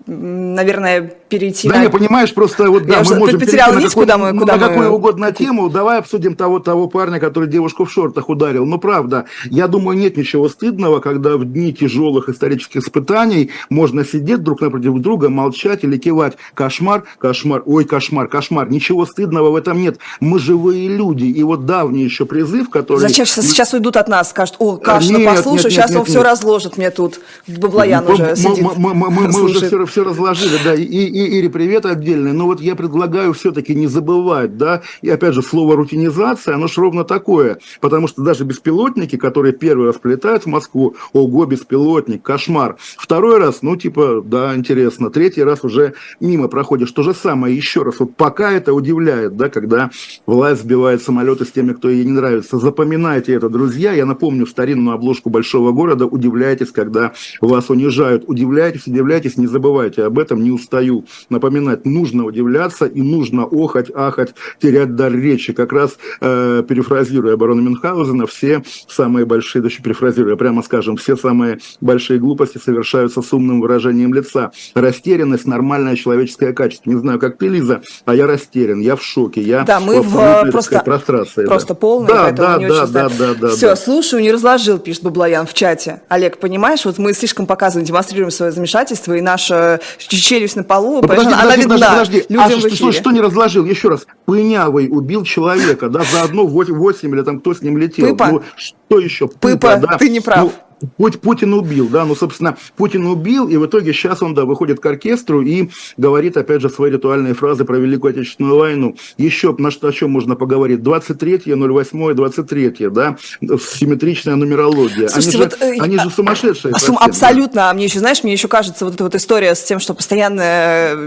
наверное, перейти да, на... не, понимаешь, просто вот, да, Я мы можем перейти на, какой, куда мы, куда на мы... какую угодно тему. Давай обсудим того, того парня, который девушку в шортах ударил. Ну, правда, я думаю, нет ничего стыдного, когда в дни тяжелых исторических испытаний можно сидеть друг напротив друга, молчать или кивать. Кошмар, кошмар, ой, кошмар, кошмар. Ничего стыдного в этом нет. Мы живые люди. И вот давний еще призыв, который... Зачем сейчас, сейчас уйдут от нас, скажут, о, Кашина, нет, послушай, нет, сейчас нет, он нет, все нет. разложит мне тут. Баблоян уже сидит. Мы, мы, мы, мы уже все, все разложили, да. И, и, Ире, привет отдельный. Но вот я предлагаю все-таки не забывать, да, и опять же, слово рутинизация, оно же ровно такое. Потому что даже беспилотники, которые первый раз прилетают в Москву, ого, беспилотник, кошмар. Второй раз, ну, типа, да, интересно. Третий раз уже мимо проходишь. То же самое еще раз. Вот пока это удивляет, да, когда власть сбивает самолеты с теми, кто ей не нравится. Запоминайте это, друзья. Я напомню старинную обложку большого города. Удивляйтесь, когда вас унижают. Удивляйтесь, удивляйтесь, не забывайте об этом, не устаю напоминать. Нужно удивляться и нужно охать, ахать, терять дар речи. Как раз э, перефразируя барона Мюнхгаузена, все самые большие, даже перефразируя, прямо скажем, все самые большие глупости совершаются с умным выражением лица. Растерянность – нормальное человеческое качество. Не знаю, как ты, Лиза, а я растерян, я в шоке. Я да, мы в просто, прострации. Просто да. полный, да, да, не да, да, да, да, Все, да. слушаю, не разложил, пишет Баблоян в чате. Олег, понимаешь, вот мы слишком показываем, демонстрируем свое замешательство, и наша челюсть на полу, ну, подожди, она подожди, видна подожди, людям а, что, что, что не разложил? Еще раз, Пынявый убил человека, да, заодно 8 или там кто с ним летел. Пыпа. Ну, что еще? Пыпа, Пыпа да? ты не прав. Ну, Путин убил, да, ну, собственно, Путин убил, и в итоге сейчас он, да, выходит к оркестру и говорит, опять же, свои ритуальные фразы про Великую Отечественную войну. Еще на что, о чем можно поговорить? 23 08 23 да, симметричная нумерология. Слушайте, они, вот, же, э, они же сумасшедшие. Сум, абсолютно. А мне еще, знаешь, мне еще кажется, вот эта вот история с тем, что постоянная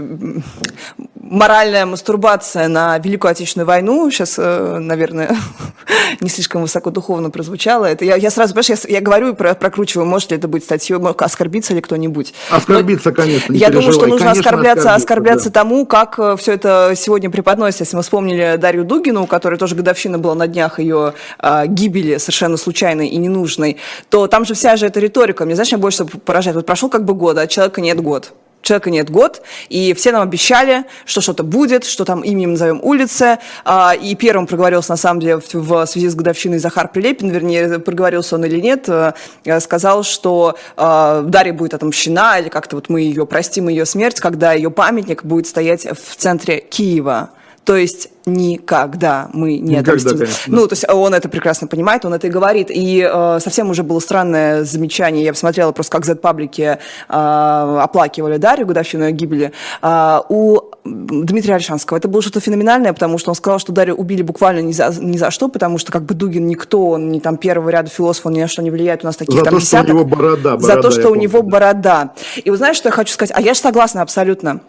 моральная мастурбация на Великую Отечественную войну, сейчас, э, наверное, не слишком высоко духовно прозвучало. Это я, я сразу, понимаешь, я, я говорю про, прокручиваю, может ли это быть статьей, оскорбиться ли кто-нибудь. Оскорбиться, Но конечно. Я думаю, что нужно конечно, оскорбляться, оскорбляться да. тому, как э, все это сегодня преподносится. Если мы вспомнили Дарью Дугину, у которой тоже годовщина была на днях ее э, гибели совершенно случайной и ненужной, то там же вся же эта риторика. Мне, знаешь, меня больше поражает. Вот прошел как бы год, а человека нет год человека нет год, и все нам обещали, что что-то будет, что там именем назовем улицы, а, и первым проговорился, на самом деле, в связи с годовщиной Захар Прилепин, вернее, проговорился он или нет, э, сказал, что а, Дарья будет отомщена, или как-то вот мы ее простим, ее смерть, когда ее памятник будет стоять в центре Киева. То есть никогда мы не никогда, отомстим. Конечно. Ну, то есть он это прекрасно понимает, он это и говорит. И э, совсем уже было странное замечание. Я посмотрела просто, как Z-паблики э, оплакивали Дарью, годовщину гибели. Э, у Дмитрия Альшанского это было что-то феноменальное, потому что он сказал, что Дарью убили буквально ни за, ни за что, потому что как бы Дугин никто, он не там первого ряда философ, он ни на что не влияет, у нас таких за там то, десяток. Что у него борода, борода за то, что у него борода. И вы знаете, что я хочу сказать? А я же согласна абсолютно.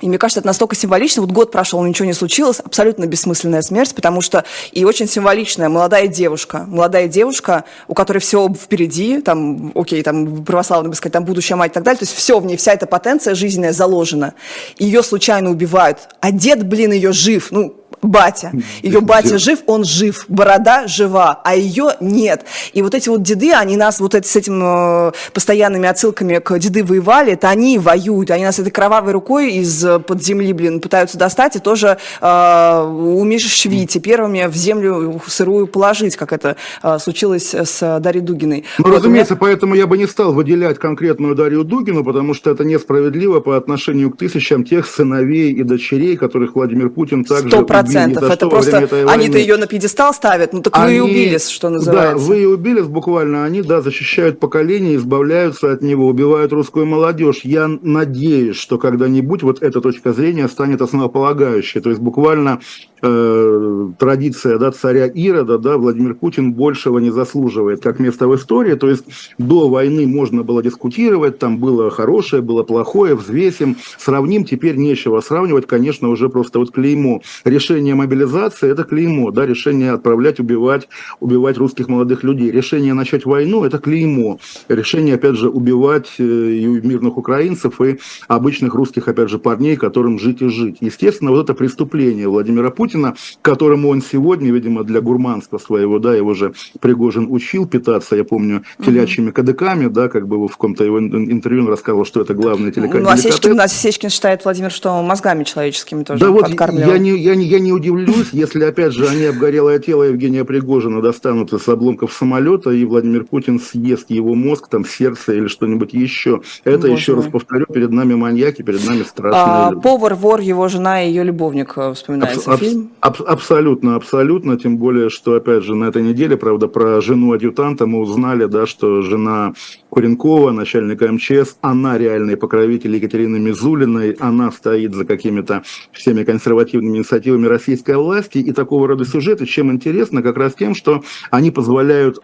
И мне кажется, это настолько символично. Вот год прошел, ничего не случилось. Абсолютно бессмысленная смерть, потому что и очень символичная молодая девушка. Молодая девушка, у которой все впереди, там, окей, там, православно бы сказать, там, будущая мать и так далее. То есть все в ней, вся эта потенция жизненная заложена. Ее случайно убивают. А дед, блин, ее жив. Ну, батя. Ее батя жив, он жив, борода жива, а ее нет. И вот эти вот деды, они нас вот эти, с этим э, постоянными отсылками к деды воевали, это они воюют, они нас этой кровавой рукой из-под земли, блин, пытаются достать и тоже э, умешвить, и первыми в землю сырую положить, как это э, случилось с Дарьей Дугиной. Ну, вот разумеется, меня... поэтому я бы не стал выделять конкретную Дарью Дугину, потому что это несправедливо по отношению к тысячам тех сыновей и дочерей, которых Владимир Путин также процентов. Это просто они-то ее на пьедестал ставят, ну так они, вы и убились, что называется. Да, вы и убились буквально. Они, да, защищают поколение, избавляются от него, убивают русскую молодежь. Я надеюсь, что когда-нибудь вот эта точка зрения станет основополагающей. То есть буквально э, традиция да, царя Ирода, да, Владимир Путин большего не заслуживает как место в истории. То есть до войны можно было дискутировать, там было хорошее, было плохое, взвесим, сравним, теперь нечего сравнивать, конечно, уже просто вот клеймо. Решение мобилизации – это клеймо, да, решение отправлять, убивать, убивать русских молодых людей. Решение начать войну – это клеймо. Решение, опять же, убивать э, и мирных украинцев и обычных русских, опять же, парней, которым жить и жить. Естественно, вот это преступление Владимира Путина которому он сегодня, видимо, для гурманства своего, да, его же Пригожин учил питаться, я помню, телячьими кадыками, да, как бы в каком-то его интервью он рассказывал, что это главное телеканал. Ну, а Сечкин, а Сечкин считает, Владимир, что мозгами человеческими тоже Да вот, я не, я, не, я не удивлюсь, если, опять же, они обгорелое тело Евгения Пригожина достанут из обломков самолета, и Владимир Путин съест его мозг, там, сердце или что-нибудь еще. Это, Боже еще мой. раз повторю, перед нами маньяки, перед нами страшные а, люди. Повар, вор, его жена и ее любовник э, вспоминается аб- фильм? Аб- абсолютно, абсолютно, тем более, что, опять же, на этой неделе, правда, про жену адъютанта мы узнали, да, что жена Куренкова, начальника МЧС, она реальный покровитель Екатерины Мизулиной, она стоит за какими-то всеми консервативными инициативами российской власти, и такого рода сюжеты, чем интересно, как раз тем, что они позволяют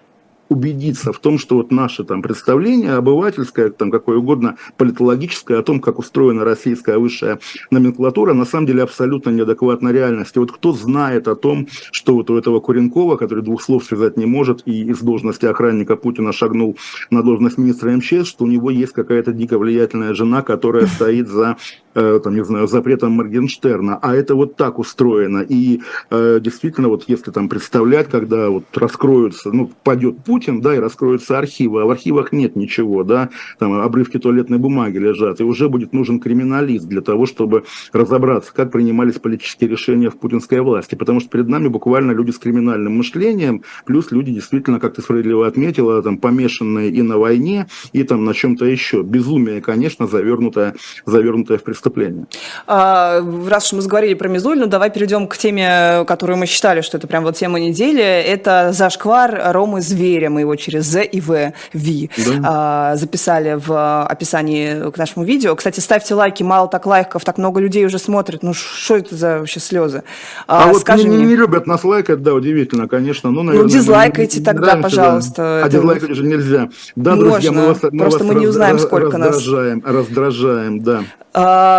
убедиться в том, что вот наше там представление обывательское, там какое угодно политологическое о том, как устроена российская высшая номенклатура, на самом деле абсолютно неадекватна реальности. Вот кто знает о том, что вот у этого Куренкова, который двух слов связать не может и из должности охранника Путина шагнул на должность министра МЧС, что у него есть какая-то дико влиятельная жена, которая стоит за там, не знаю, запретом Моргенштерна, а это вот так устроено. И э, действительно, вот если там представлять, когда вот раскроются, ну, падет Путин, да, и раскроются архивы, а в архивах нет ничего, да, там обрывки туалетной бумаги лежат, и уже будет нужен криминалист для того, чтобы разобраться, как принимались политические решения в путинской власти, потому что перед нами буквально люди с криминальным мышлением, плюс люди действительно, как ты справедливо отметила, там, помешанные и на войне, и там на чем-то еще. Безумие, конечно, завернутое, завернутое в преступление преступления. А, раз уж мы заговорили про Мизулину, давай перейдем к теме, которую мы считали, что это прям вот тема недели. Это зашквар Ромы Зверя. Мы его через Z и V, v да. а, записали в описании к нашему видео. Кстати, ставьте лайки, мало так лайков, так много людей уже смотрят. Ну, что это за вообще слезы? А, а вот скажи не, мне... не любят нас лайкать, да, удивительно, конечно. Ну, наверное, ну дизлайкайте тогда, нравимся, пожалуйста. Да. А дизлайкать уже нельзя. Да, Можно, друзья, мы вас, мы просто вас мы не узнаем, сколько раздражаем, нас. Раздражаем, да. А,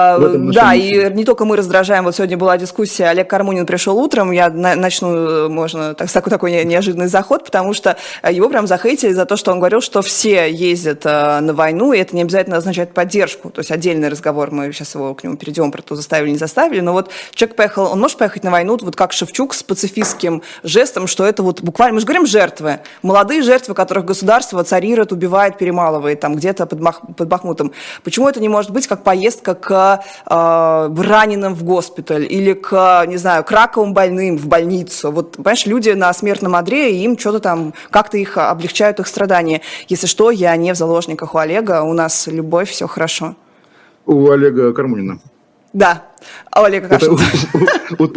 да, и не только мы раздражаем. Вот сегодня была дискуссия, Олег Кармунин пришел утром, я начну, можно, так, такой, такой неожиданный заход, потому что его прям захейтили за то, что он говорил, что все ездят э, на войну, и это не обязательно означает поддержку. То есть отдельный разговор, мы сейчас его к нему перейдем, про то, заставили, не заставили. Но вот человек поехал, он может поехать на войну, вот как Шевчук, с пацифистским жестом, что это вот буквально, мы же говорим жертвы, молодые жертвы, которых государство царирует, убивает, перемалывает там где-то под, Бах, под Бахмутом. Почему это не может быть как поездка к э, раненым в госпиталь или к, не знаю, к раковым больным в больницу. Вот, понимаешь, люди на смертном одре, и им что-то там, как-то их облегчают их страдания. Если что, я не в заложниках у Олега, у нас любовь, все хорошо. У Олега Кармунина. Да. А Олег Акашин. У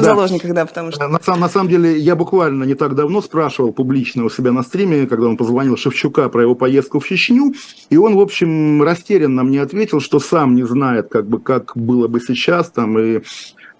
в заложниках, да, потому что... На самом деле, я буквально не так давно спрашивал публично у себя на стриме, когда он позвонил Шевчука про его поездку в Чечню, и он, в общем, растерянно мне ответил, что сам не знает, как бы, как было бы сейчас, там, и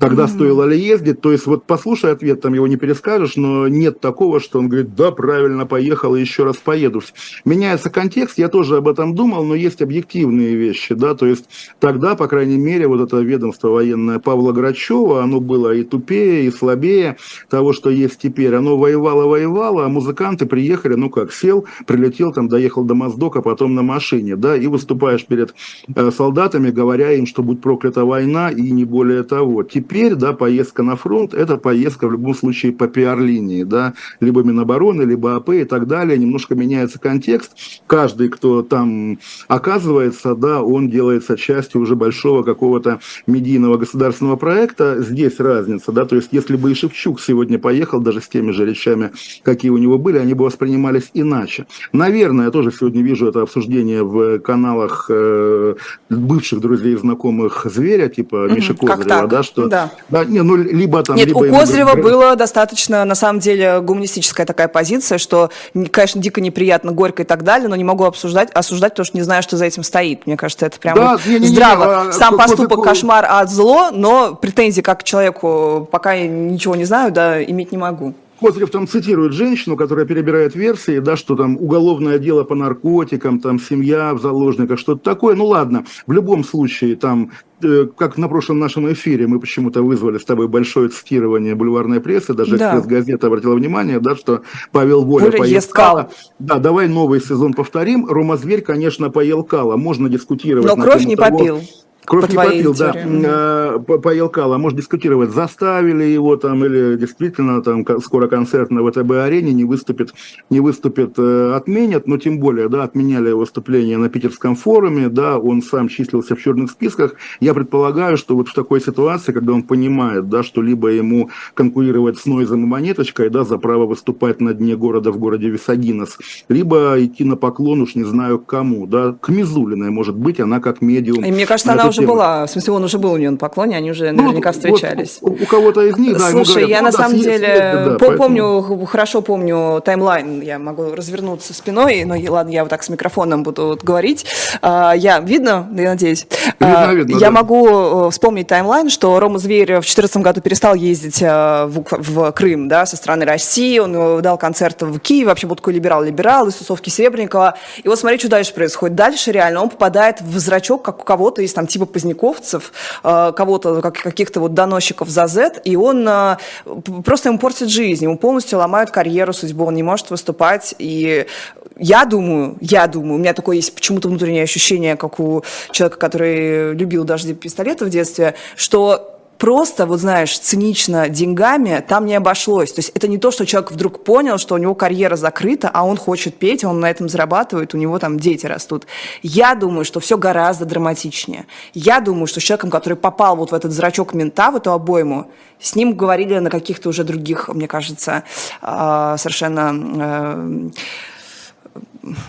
Тогда mm-hmm. стоило ли ездить? То есть вот послушай ответ, там его не перескажешь, но нет такого, что он говорит, да, правильно, поехал и еще раз поеду. Меняется контекст, я тоже об этом думал, но есть объективные вещи, да, то есть тогда, по крайней мере, вот это ведомство военное Павла Грачева, оно было и тупее, и слабее того, что есть теперь. Оно воевало-воевало, а музыканты приехали, ну как, сел, прилетел, там, доехал до Моздока, потом на машине, да, и выступаешь перед э, солдатами, говоря им, что будь проклята война, и не более того. Теперь теперь, да, поездка на фронт, это поездка в любом случае по пиар-линии, да, либо Минобороны, либо АП и так далее, немножко меняется контекст, каждый, кто там оказывается, да, он делается частью уже большого какого-то медийного государственного проекта, здесь разница, да, то есть если бы и Шевчук сегодня поехал, даже с теми же речами, какие у него были, они бы воспринимались иначе. Наверное, я тоже сегодня вижу это обсуждение в каналах э, бывших друзей и знакомых Зверя, типа Миши Козырева, да, что да, да. не, ну, либо там... Нет, либо у Козырева было достаточно, на самом деле, гуманистическая такая позиция, что, конечно, дико неприятно, горько и так далее, но не могу обсуждать, осуждать, потому что не знаю, что за этим стоит. Мне кажется, это прям да, вот не, не, здраво. Не, не, Сам поступок кошмар, а зло, но претензий как к человеку, пока я ничего не знаю, да, иметь не могу. Козырев там цитирует женщину, которая перебирает версии, да, что там уголовное дело по наркотикам, там семья в заложниках, что-то такое. Ну ладно, в любом случае там э, как на прошлом нашем эфире мы почему-то вызвали с тобой большое цитирование бульварной прессы, даже да. экспресс-газета обратила внимание, да, что Павел Воля, Воля поел кала. Да, давай новый сезон повторим. Рома Зверь, конечно, поел кала. Можно дискутировать. Но кровь не того, попил Кровь по не попил, теории. да, поел кала. Может дискутировать, заставили его там или действительно там скоро концерт на ВТБ-арене не выступит, не выступит, э, отменят, но тем более, да, отменяли выступление на питерском форуме, да, он сам числился в черных списках. Я предполагаю, что вот в такой ситуации, когда он понимает, да, что либо ему конкурировать с Нойзом и Монеточкой, да, за право выступать на дне города в городе Висагинос, либо идти на поклон, уж не знаю кому, да, к Мизулиной, может быть, она как медиум. И мне кажется, она уже была, в смысле, он уже был у нее на поклоне, они уже ну, наверняка встречались. Вот, у, у кого-то из них, да, Слушай, говорят, я ну, на да, самом деле да, помню, поэтому... хорошо помню таймлайн, я могу развернуться спиной, но ладно, я вот так с микрофоном буду вот говорить. А, я, видно, я надеюсь? Видно, а, видно, я да. могу э, вспомнить таймлайн, что Рома Зверь в 2014 году перестал ездить э, в, в Крым, да, со стороны России, он э, дал концерт в Киеве, вообще был такой либерал-либерал из тусовки Серебренникова. И вот смотри, что дальше происходит. Дальше реально он попадает в зрачок, как у кого-то из там типа поздняковцев, кого-то, как, каких-то вот доносчиков за Z, и он просто ему портит жизнь, ему полностью ломают карьеру, судьбу, он не может выступать, и я думаю, я думаю, у меня такое есть почему-то внутреннее ощущение, как у человека, который любил даже пистолеты в детстве, что просто, вот знаешь, цинично деньгами там не обошлось. То есть это не то, что человек вдруг понял, что у него карьера закрыта, а он хочет петь, он на этом зарабатывает, у него там дети растут. Я думаю, что все гораздо драматичнее. Я думаю, что с человеком, который попал вот в этот зрачок мента, в эту обойму, с ним говорили на каких-то уже других, мне кажется, а, совершенно а,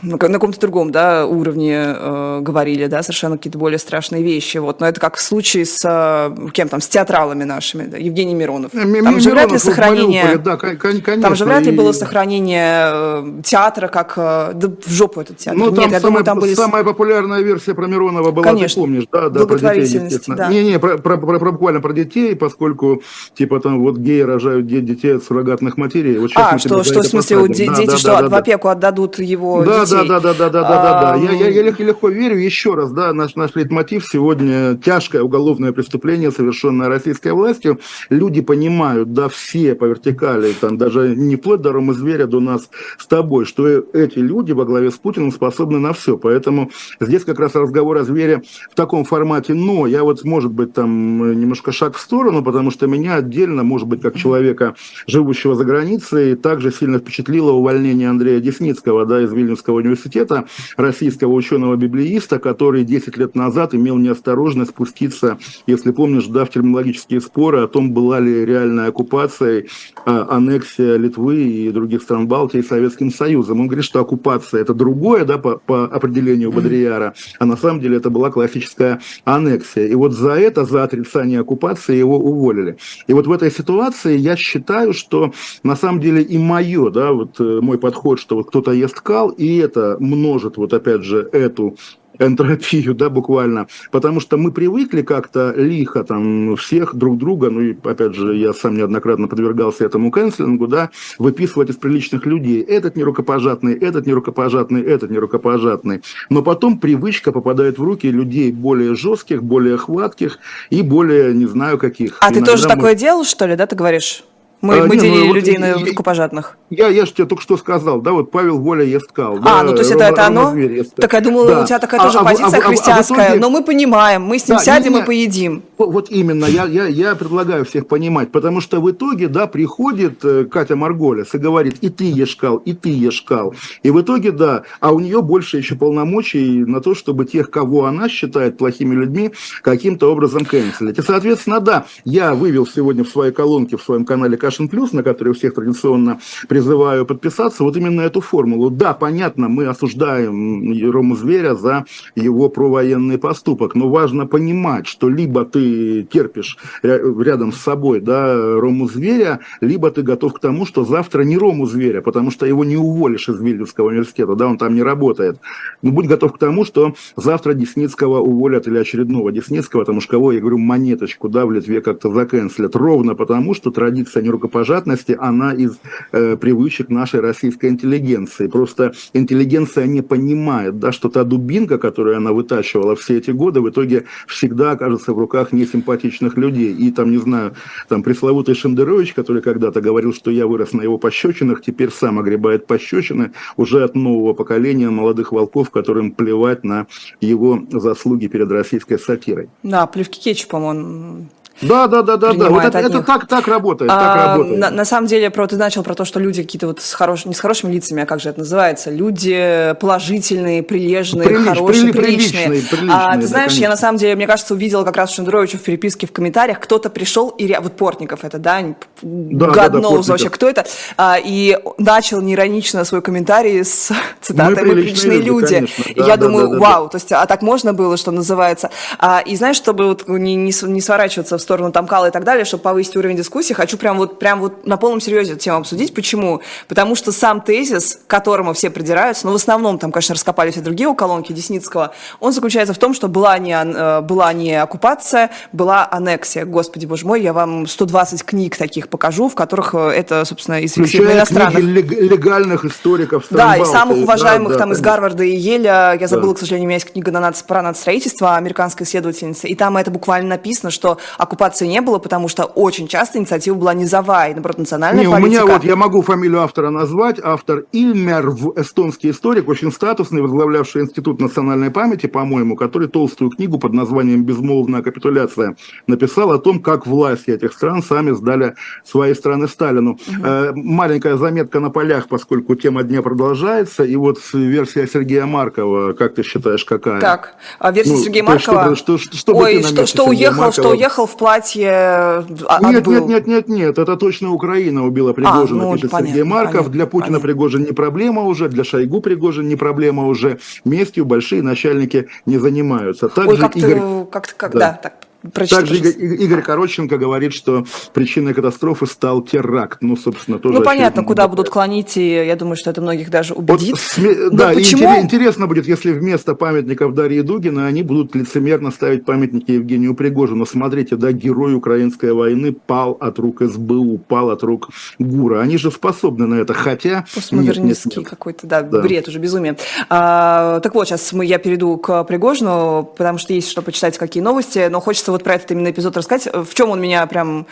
на каком-то другом да, уровне э, говорили, да, совершенно какие-то более страшные вещи. Вот. Но это как в случае с э, кем там, с театралами нашими, да, Евгений Миронов. Там Миронов же вряд ли сохранение... да, конечно, там же вряд ли было сохранение э, театра, как... Э, да в жопу этот театр. Ну, там, Нет, я самая, думаю, там были... самая популярная версия про Миронова была, конечно, ты помнишь, да, да, про детей, Да. Не-не, про, про, про, про, буквально про детей, поскольку, типа, там вот геи рожают детей от суррогатных матерей. Вот а, что, что в смысле, у дети, да, что да, в опеку отдадут его да, детей. Да, да, да, да, да, да, да. Я, я, я легко, легко верю. Еще раз, да, наш, наш лейтмотив сегодня тяжкое уголовное преступление, совершенное российской властью. Люди понимают, да, все по вертикали, там даже не вплоть до Рома Зверя, до нас с тобой, что эти люди во главе с Путиным способны на все. Поэтому здесь как раз разговор о звере в таком формате. Но я вот, может быть, там немножко шаг в сторону, потому что меня отдельно, может быть, как человека, живущего за границей, также сильно впечатлило увольнение Андрея Десницкого, да, из Вильнюса Ленинского университета, российского ученого-библеиста, который 10 лет назад имел неосторожность спуститься, если помнишь, да, в терминологические споры о том, была ли реальная оккупация, аннексия Литвы и других стран Балтии Советским Союзом. Он говорит, что оккупация это другое, да, по, по определению Бодрияра, а на самом деле это была классическая аннексия. И вот за это, за отрицание оккупации его уволили. И вот в этой ситуации я считаю, что на самом деле и мое, да, вот э, мой подход, что вот кто-то ест кал, и это множит вот опять же эту энтропию, да, буквально, потому что мы привыкли как-то лихо там всех друг друга, ну и опять же я сам неоднократно подвергался этому канцлингу, да, выписывать из приличных людей, этот нерукопожатный, этот нерукопожатный, этот нерукопожатный, но потом привычка попадает в руки людей более жестких, более хватких и более не знаю каких. А Иногда ты тоже мы... такое делал, что ли, да, ты говоришь? Мы, а, мы не, делили ну, людей вот, на рукопожатных. Я, я же тебе только что сказал, да, вот Павел Воля ест кал. А, да, ну то есть это, это оно? Так я думала, да. у тебя такая а, тоже а, позиция а, христианская, а, а итоге... но мы понимаем, мы с ним да, сядем именно, и поедим. Вот именно, я, я, я предлагаю всех понимать, потому что в итоге, да, приходит э, Катя Марголес и говорит, и ты ешь кал, и ты ешь кал. И в итоге, да, а у нее больше еще полномочий на то, чтобы тех, кого она считает плохими людьми, каким-то образом канцелить. И, соответственно, да, я вывел сегодня в своей колонке, в своем канале Кашин Плюс, на который всех традиционно призываю подписаться, вот именно эту формулу. Да, понятно, мы осуждаем Рому Зверя за его провоенный поступок, но важно понимать, что либо ты терпишь рядом с собой да, Рому Зверя, либо ты готов к тому, что завтра не Рому Зверя, потому что его не уволишь из Вильнюсского университета, да, он там не работает. Но будь готов к тому, что завтра Десницкого уволят или очередного Десницкого, потому что кого, я говорю, монеточку, да, в Литве как-то заканцелят, ровно потому, что традиция не рукопожатности, она из э, привычек нашей российской интеллигенции. Просто интеллигенция не понимает, да, что та дубинка, которую она вытачивала все эти годы, в итоге всегда окажется в руках несимпатичных людей. И там, не знаю, там пресловутый Шендерович, который когда-то говорил, что я вырос на его пощечинах, теперь сам огребает пощечины уже от нового поколения молодых волков, которым плевать на его заслуги перед российской сатирой. Да, плевки кетчупом он да, да, да, да, да. Вот это, это так, так работает, а, так работает. На, на самом деле, про ты начал про то, что люди какие-то вот с хорошими, не с хорошими лицами, а как же это называется, люди положительные, прилежные, Прилич, хорошие, прили, приличные. приличные, приличные. А ты знаешь, да, я на самом деле, мне кажется, увидела как раз Шендеровича в переписке в комментариях, кто-то пришел и вот Портников это, да, да, God да, да, вообще, кто это, а, и начал неиронично свой комментарий с цитатой «Мы приличные люди». люди. и да, я да, думаю, да, да, вау, да. то есть, а так можно было, что называется. А, и знаешь, чтобы вот не, не, не сворачиваться в сторону Тамкала и так далее, чтобы повысить уровень дискуссии, хочу прям вот, прям вот на полном серьезе эту тему обсудить. Почему? Потому что сам тезис, к которому все придираются, но в основном там, конечно, раскопали все другие колонки Десницкого, он заключается в том, что была не, э, была не оккупация, была аннексия. Господи, боже мой, я вам 120 книг таких покажу, в которых э, это, собственно, из иностранных. легальных историков Да, и самых уважаемых да, там да, из Гарварда и Еля. Я забыла, да. к сожалению, у меня есть книга на нац, про нацстроительство американской исследовательницы, и там это буквально написано, что оккупация не было, потому что очень часто инициатива была низовая, и, наоборот, национальная не, политика. у меня вот, я могу фамилию автора назвать, автор Ильмерв, эстонский историк, очень статусный, возглавлявший Институт национальной памяти, по-моему, который толстую книгу под названием «Безмолвная капитуляция» написал о том, как власти этих стран сами сдали свои страны Сталину. Угу. Э, маленькая заметка на полях, поскольку тема дня продолжается, и вот версия Сергея Маркова, как ты считаешь, какая? Так, а версия ну, Сергея Маркова... Что, что, что, Ой, что, что уехал, Маркова... что уехал в платье платье отбыл. Нет, нет, нет, нет, нет, это точно Украина убила Пригожина, а, ну, пишет понятно, Сергей Марков. Понятно, для Путина понятно. Пригожин не проблема уже, для Шойгу Пригожин не проблема уже. Местью большие начальники не занимаются. Также Ой, как Игорь... ты, как, как, да. да, так, Прочитай, Также Игорь, Игорь Короченко говорит, что причиной катастрофы стал теракт. Ну, собственно, тоже... Ну, понятно, куда будут клонить, и я думаю, что это многих даже убедит. Вот, сме... Да, почему... и интересно будет, если вместо памятников Дарьи Дугина они будут лицемерно ставить памятники Евгению Пригожину. Смотрите, да, герой украинской войны пал от рук СБУ, пал от рук ГУРа. Они же способны на это, хотя... Постмодернистский какой-то, да, да, бред уже, безумие. А, так вот, сейчас мы, я перейду к Пригожину, потому что есть что почитать, какие новости, но хочется вот про этот именно эпизод рассказать, в чем он меня прям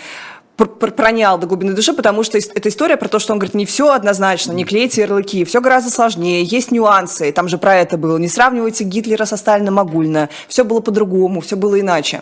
пронял до глубины души, потому что эта история про то, что он говорит, не все однозначно, не клейте ярлыки, все гораздо сложнее, есть нюансы, там же про это было, не сравнивайте Гитлера со Сталином огульно, все было по-другому, все было иначе.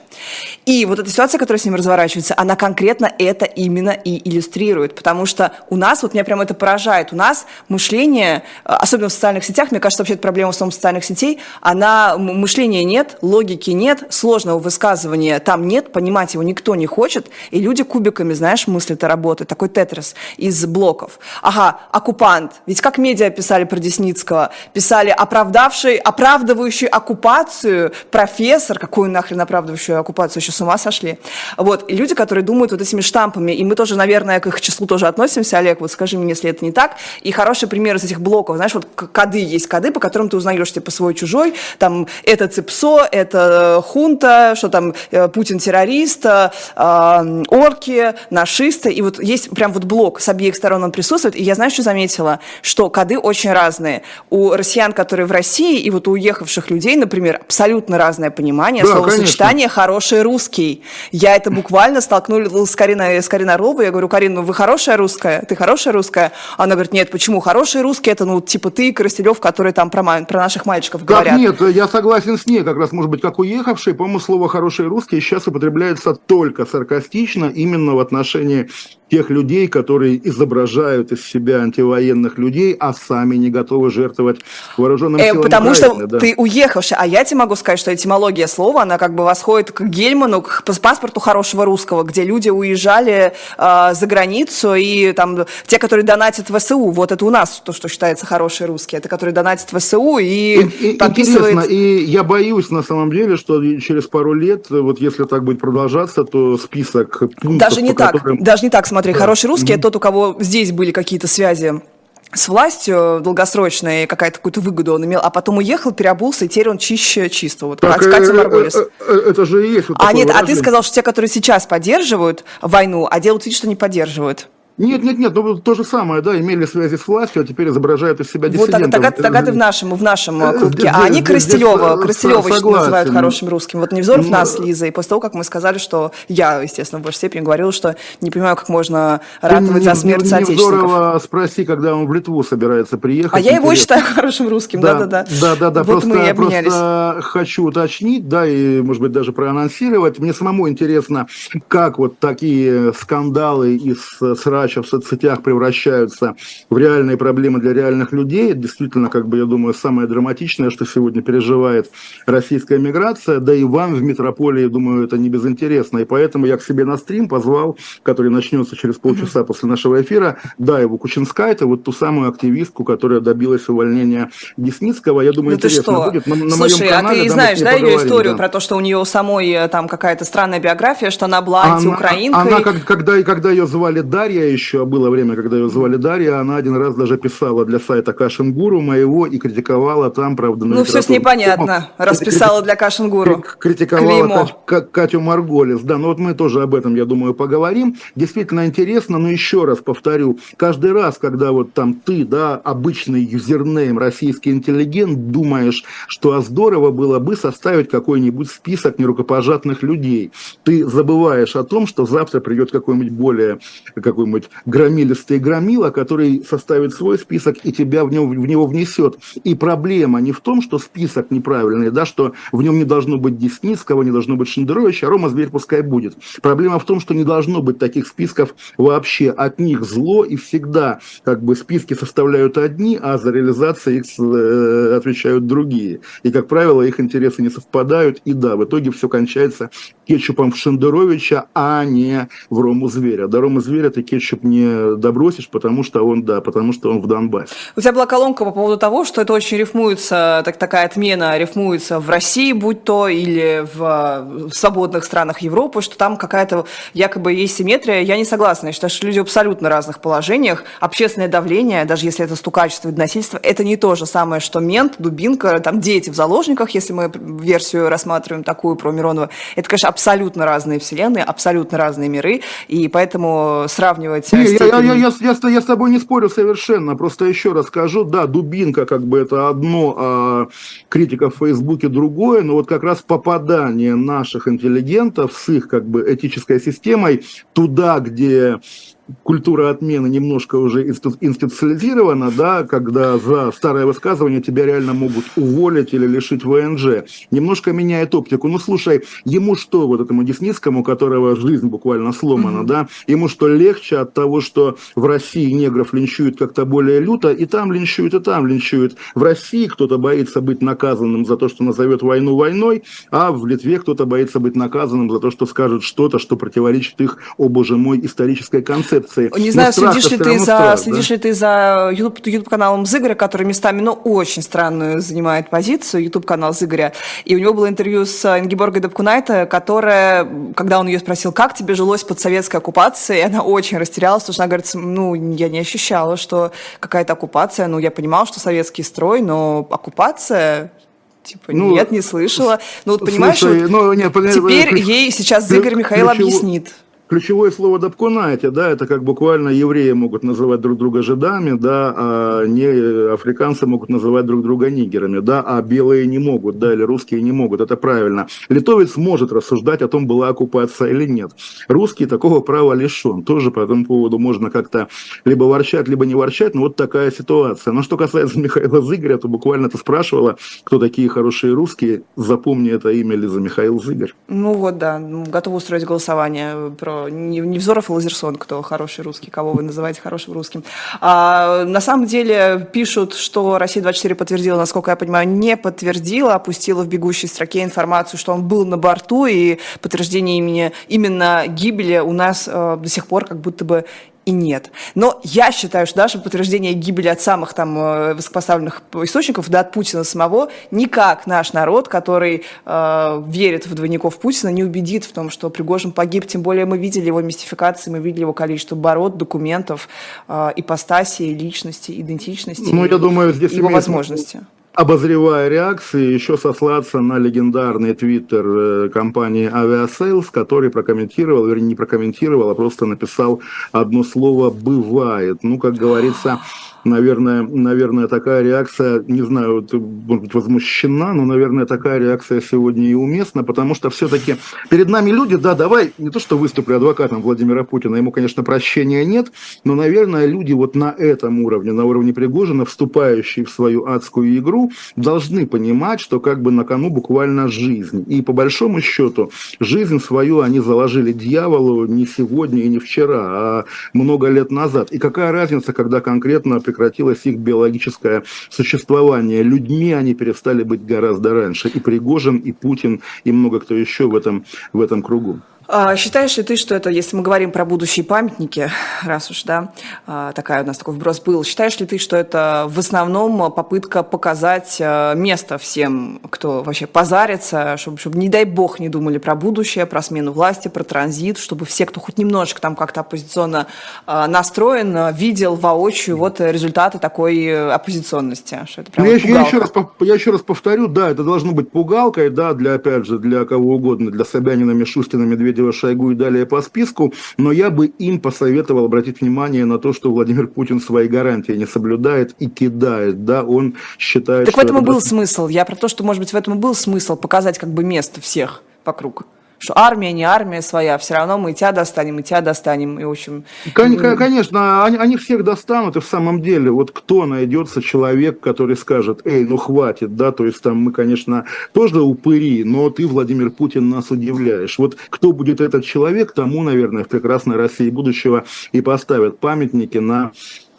И вот эта ситуация, которая с ним разворачивается, она конкретно это именно и иллюстрирует, потому что у нас, вот меня прямо это поражает, у нас мышление, особенно в социальных сетях, мне кажется, вообще это проблема в основном социальных сетей, она, мышления нет, логики нет, сложного высказывания там нет, понимать его никто не хочет, и люди кубиками блоками, знаешь, мысли-то работают, такой тетрис из блоков. Ага, оккупант. Ведь как медиа писали про Десницкого? Писали оправдавший, оправдывающий оккупацию профессор. Какую нахрен оправдывающую оккупацию? Еще с ума сошли. Вот, и люди, которые думают вот этими штампами, и мы тоже, наверное, к их числу тоже относимся, Олег, вот скажи мне, если это не так. И хороший пример из этих блоков, знаешь, вот коды есть коды, по которым ты узнаешь, типа, свой чужой, там, это ЦИПСО, это хунта, что там, э, Путин террорист, э, орки, нашисты, и вот есть прям вот блок с обеих сторон он присутствует, и я знаю, что заметила, что коды очень разные. У россиян, которые в России, и вот у уехавших людей, например, абсолютно разное понимание, да, словосочетание конечно. «хороший русский». Я это буквально столкнулась с Кариной, с Кариной Орловой, я говорю, Карина, ну вы хорошая русская? Ты хорошая русская? Она говорит, нет, почему? Хороший русский, это ну типа ты, Коростелев, которые там про, про наших мальчиков как говорят. Нет, я согласен с ней, как раз, может быть, как уехавший, по-моему, слово «хороший русский» сейчас употребляется только саркастично, именно в отношении тех людей, которые изображают из себя антивоенных людей, а сами не готовы жертвовать вооруженным э, силам Потому Украины, что да. ты уехавший, а я тебе могу сказать, что этимология слова, она как бы восходит к Гельману, к паспорту хорошего русского, где люди уезжали э, за границу, и там те, которые донатят в ВСУ, вот это у нас то, что считается хороший русский, это которые донатят в ВСУ и, и подписывает... Интересно, и я боюсь на самом деле, что через пару лет, вот если так будет продолжаться, то список пунктов, Даже не так, которым... даже не так, смотри, да. хороший русский mm-hmm. это тот, у кого здесь были какие-то связи с властью долгосрочной, какая-то какую-то выгоду он имел, а потом уехал, переобулся, и теперь он чище чисто. Вот так, Катя э, Марголис. Э, э, это же и есть вот А нет, выражение. а ты сказал, что те, которые сейчас поддерживают войну, а делают вид, что не поддерживают. Нет, нет, нет, ну то же самое, да, имели связи с властью, а теперь изображают из себя диссидентов. Вот тогда, тогда ты в нашем, в нашем э, клубке. А они Крастелева, Крастелева называют хорошим русским. Вот Невзоров ну, нас, Лиза, и после того, как мы сказали, что я, естественно, в большей степени говорил, что не понимаю, как можно ратовать за смерть соотечественников. Невзорова спроси, когда он в Литву собирается приехать. А я его считаю хорошим русским, да-да-да. Да-да-да, просто, мы просто хочу уточнить, да, и, может быть, даже проанонсировать. Мне самому интересно, как вот такие скандалы из срача передача в соцсетях превращаются в реальные проблемы для реальных людей. Это действительно, как бы, я думаю, самое драматичное, что сегодня переживает российская миграция. Да и вам в метрополии, думаю, это не безинтересно. И поэтому я к себе на стрим позвал, который начнется через полчаса после нашего эфира, да, его Кучинскайте, вот ту самую активистку, которая добилась увольнения Десницкого. Я думаю, ну интересно что? будет. На, на Слушай, моем канале, а ты знаешь, да, ее историю да. про то, что у нее самой э, там какая-то странная биография, что она была антиукраинкой? Она, она когда, когда ее звали Дарья, еще было время, когда ее звали Дарья, она один раз даже писала для сайта Кашингуру моего и критиковала там, правда, Ну, все с непонятно, расписала для Кашингуру. Критиковала Кать, Катю Марголис, да, но вот мы тоже об этом, я думаю, поговорим. Действительно интересно, но еще раз повторю, каждый раз, когда вот там ты, да, обычный юзернейм, российский интеллигент, думаешь, что а здорово было бы составить какой-нибудь список нерукопожатных людей, ты забываешь о том, что завтра придет какой-нибудь более, какой-нибудь громилистый громила, который составит свой список и тебя в него, в него внесет. И проблема не в том, что список неправильный, да, что в нем не должно быть Десницкого, не должно быть Шендеровича, а Рома Зверь пускай будет. Проблема в том, что не должно быть таких списков вообще. От них зло, и всегда как бы списки составляют одни, а за реализацию их э, отвечают другие. И, как правило, их интересы не совпадают, и да, в итоге все кончается кетчупом в Шендеровича, а не в Рому Зверя. До Рома Зверя ты кетчуп не добросишь, потому что он, да, потому что он в Донбассе. У тебя была колонка по поводу того, что это очень рифмуется, так, такая отмена рифмуется в России, будь то, или в, в свободных странах Европы, что там какая-то якобы есть симметрия. Я не согласна. Я считаю, что люди в абсолютно разных положениях. Общественное давление, даже если это стукачество и насильство, это не то же самое, что мент, дубинка, там дети в заложниках, если мы версию рассматриваем такую про Миронова. Это, конечно, абсолютно разные вселенные, абсолютно разные миры, и поэтому сравнивать не, я, я, я, я, я, я с тобой не спорю совершенно, просто еще раз скажу, да, дубинка как бы это одно, а критика в Фейсбуке другое, но вот как раз попадание наших интеллигентов с их как бы этической системой туда, где культура отмены немножко уже институциализирована, да, когда за старое высказывание тебя реально могут уволить или лишить ВНЖ. Немножко меняет оптику. Ну, слушай, ему что, вот этому Десницкому, у которого жизнь буквально сломана, mm-hmm. да, ему что, легче от того, что в России негров линчуют как-то более люто, и там линчуют, и там линчуют. В России кто-то боится быть наказанным за то, что назовет войну войной, а в Литве кто-то боится быть наказанным за то, что скажет что-то, что противоречит их, о боже мой, исторической концепции концепции. Не знаю, следишь ли, ты за, страх, следишь да? ли ты за YouTube, YouTube каналом Зыгоря, который местами, ну, очень странную занимает позицию, YouTube канал Зыгоря. И у него было интервью с Ингеборгой Дапкунайте, которая, когда он ее спросил, как тебе жилось под советской оккупацией, она очень растерялась, потому что она говорит, ну, я не ощущала, что какая-то оккупация, ну, я понимала, что советский строй, но оккупация, Типа, ну, нет, не слышала. Ну, вот понимаешь, слушай, вот ну, нет, теперь ей сейчас Игорь Михаил ключевой, объяснит. Ключевое слово «дапкунаете», да, это как буквально евреи могут называть друг друга жидами, да, а не африканцы могут называть друг друга нигерами, да, а белые не могут, да, или русские не могут, это правильно. Литовец может рассуждать о том, была оккупация или нет. Русский такого права лишен. Тоже по этому поводу можно как-то либо ворчать, либо не ворчать, но вот такая ситуация. Но что касается Михаила Зыгоря, то буквально ты спрашивала, кто такие хорошие русские, запомни это имя Лиза Михаил Зыгорь. Ну вот, да, готова устроить голосование про не, не Взоров и Лазерсон, кто хороший русский, кого вы называете хорошим русским. А, на самом деле пишут, что Россия-24 подтвердила, насколько я понимаю, не подтвердила, опустила в бегущей строке информацию, что он был на борту, и подтверждение имени, именно гибели у нас э, до сих пор как будто бы и нет. Но я считаю, что даже подтверждение гибели от самых там э, высокопоставленных источников, да, от Путина самого, никак наш народ, который э, верит в двойников Путина, не убедит в том, что Пригожин погиб. Тем более мы видели его мистификации, мы видели его количество бород, документов, э, ипостаси, личности, идентичности, ну, я думаю, здесь его возможности обозревая реакции, еще сослаться на легендарный твиттер э, компании Aviasales, который прокомментировал, вернее, не прокомментировал, а просто написал одно слово «бывает». Ну, как говорится, наверное, наверное, такая реакция, не знаю, может быть, возмущена, но, наверное, такая реакция сегодня и уместна, потому что все-таки перед нами люди, да, давай, не то, что выступлю адвокатом Владимира Путина, ему, конечно, прощения нет, но, наверное, люди вот на этом уровне, на уровне Пригожина, вступающие в свою адскую игру, должны понимать, что как бы на кону буквально жизнь. И по большому счету, жизнь свою они заложили дьяволу не сегодня и не вчера, а много лет назад. И какая разница, когда конкретно прекратилось их биологическое существование. Людьми они перестали быть гораздо раньше. И Пригожин, и Путин, и много кто еще в этом, в этом кругу. А, считаешь ли ты, что это, если мы говорим про будущие памятники, раз уж, да, а, такая у нас такой вброс был, считаешь ли ты, что это в основном попытка показать а, место всем, кто вообще позарится, чтобы, чтобы, не дай бог, не думали про будущее, про смену власти, про транзит, чтобы все, кто хоть немножечко там как-то оппозиционно настроен, видел воочию вот результаты такой э, оппозиционности? Что это прям ну, я, я, еще раз, я еще раз повторю, да, это должно быть пугалкой, да, для, опять же, для кого угодно, для Собянина, Мишустина, Медведева, Медведева, Шойгу и далее по списку, но я бы им посоветовал обратить внимание на то, что Владимир Путин свои гарантии не соблюдает и кидает, да, он считает, так в этом и был смысл, я про то, что, может быть, в этом и был смысл показать как бы место всех вокруг что армия не армия своя, все равно мы тебя достанем, и тебя достанем, и в общем... Конечно, они, они всех достанут, и в самом деле, вот кто найдется человек, который скажет, эй, ну хватит, да, то есть там мы, конечно, тоже упыри, но ты, Владимир Путин, нас удивляешь. Вот кто будет этот человек, тому, наверное, в прекрасной России будущего и поставят памятники на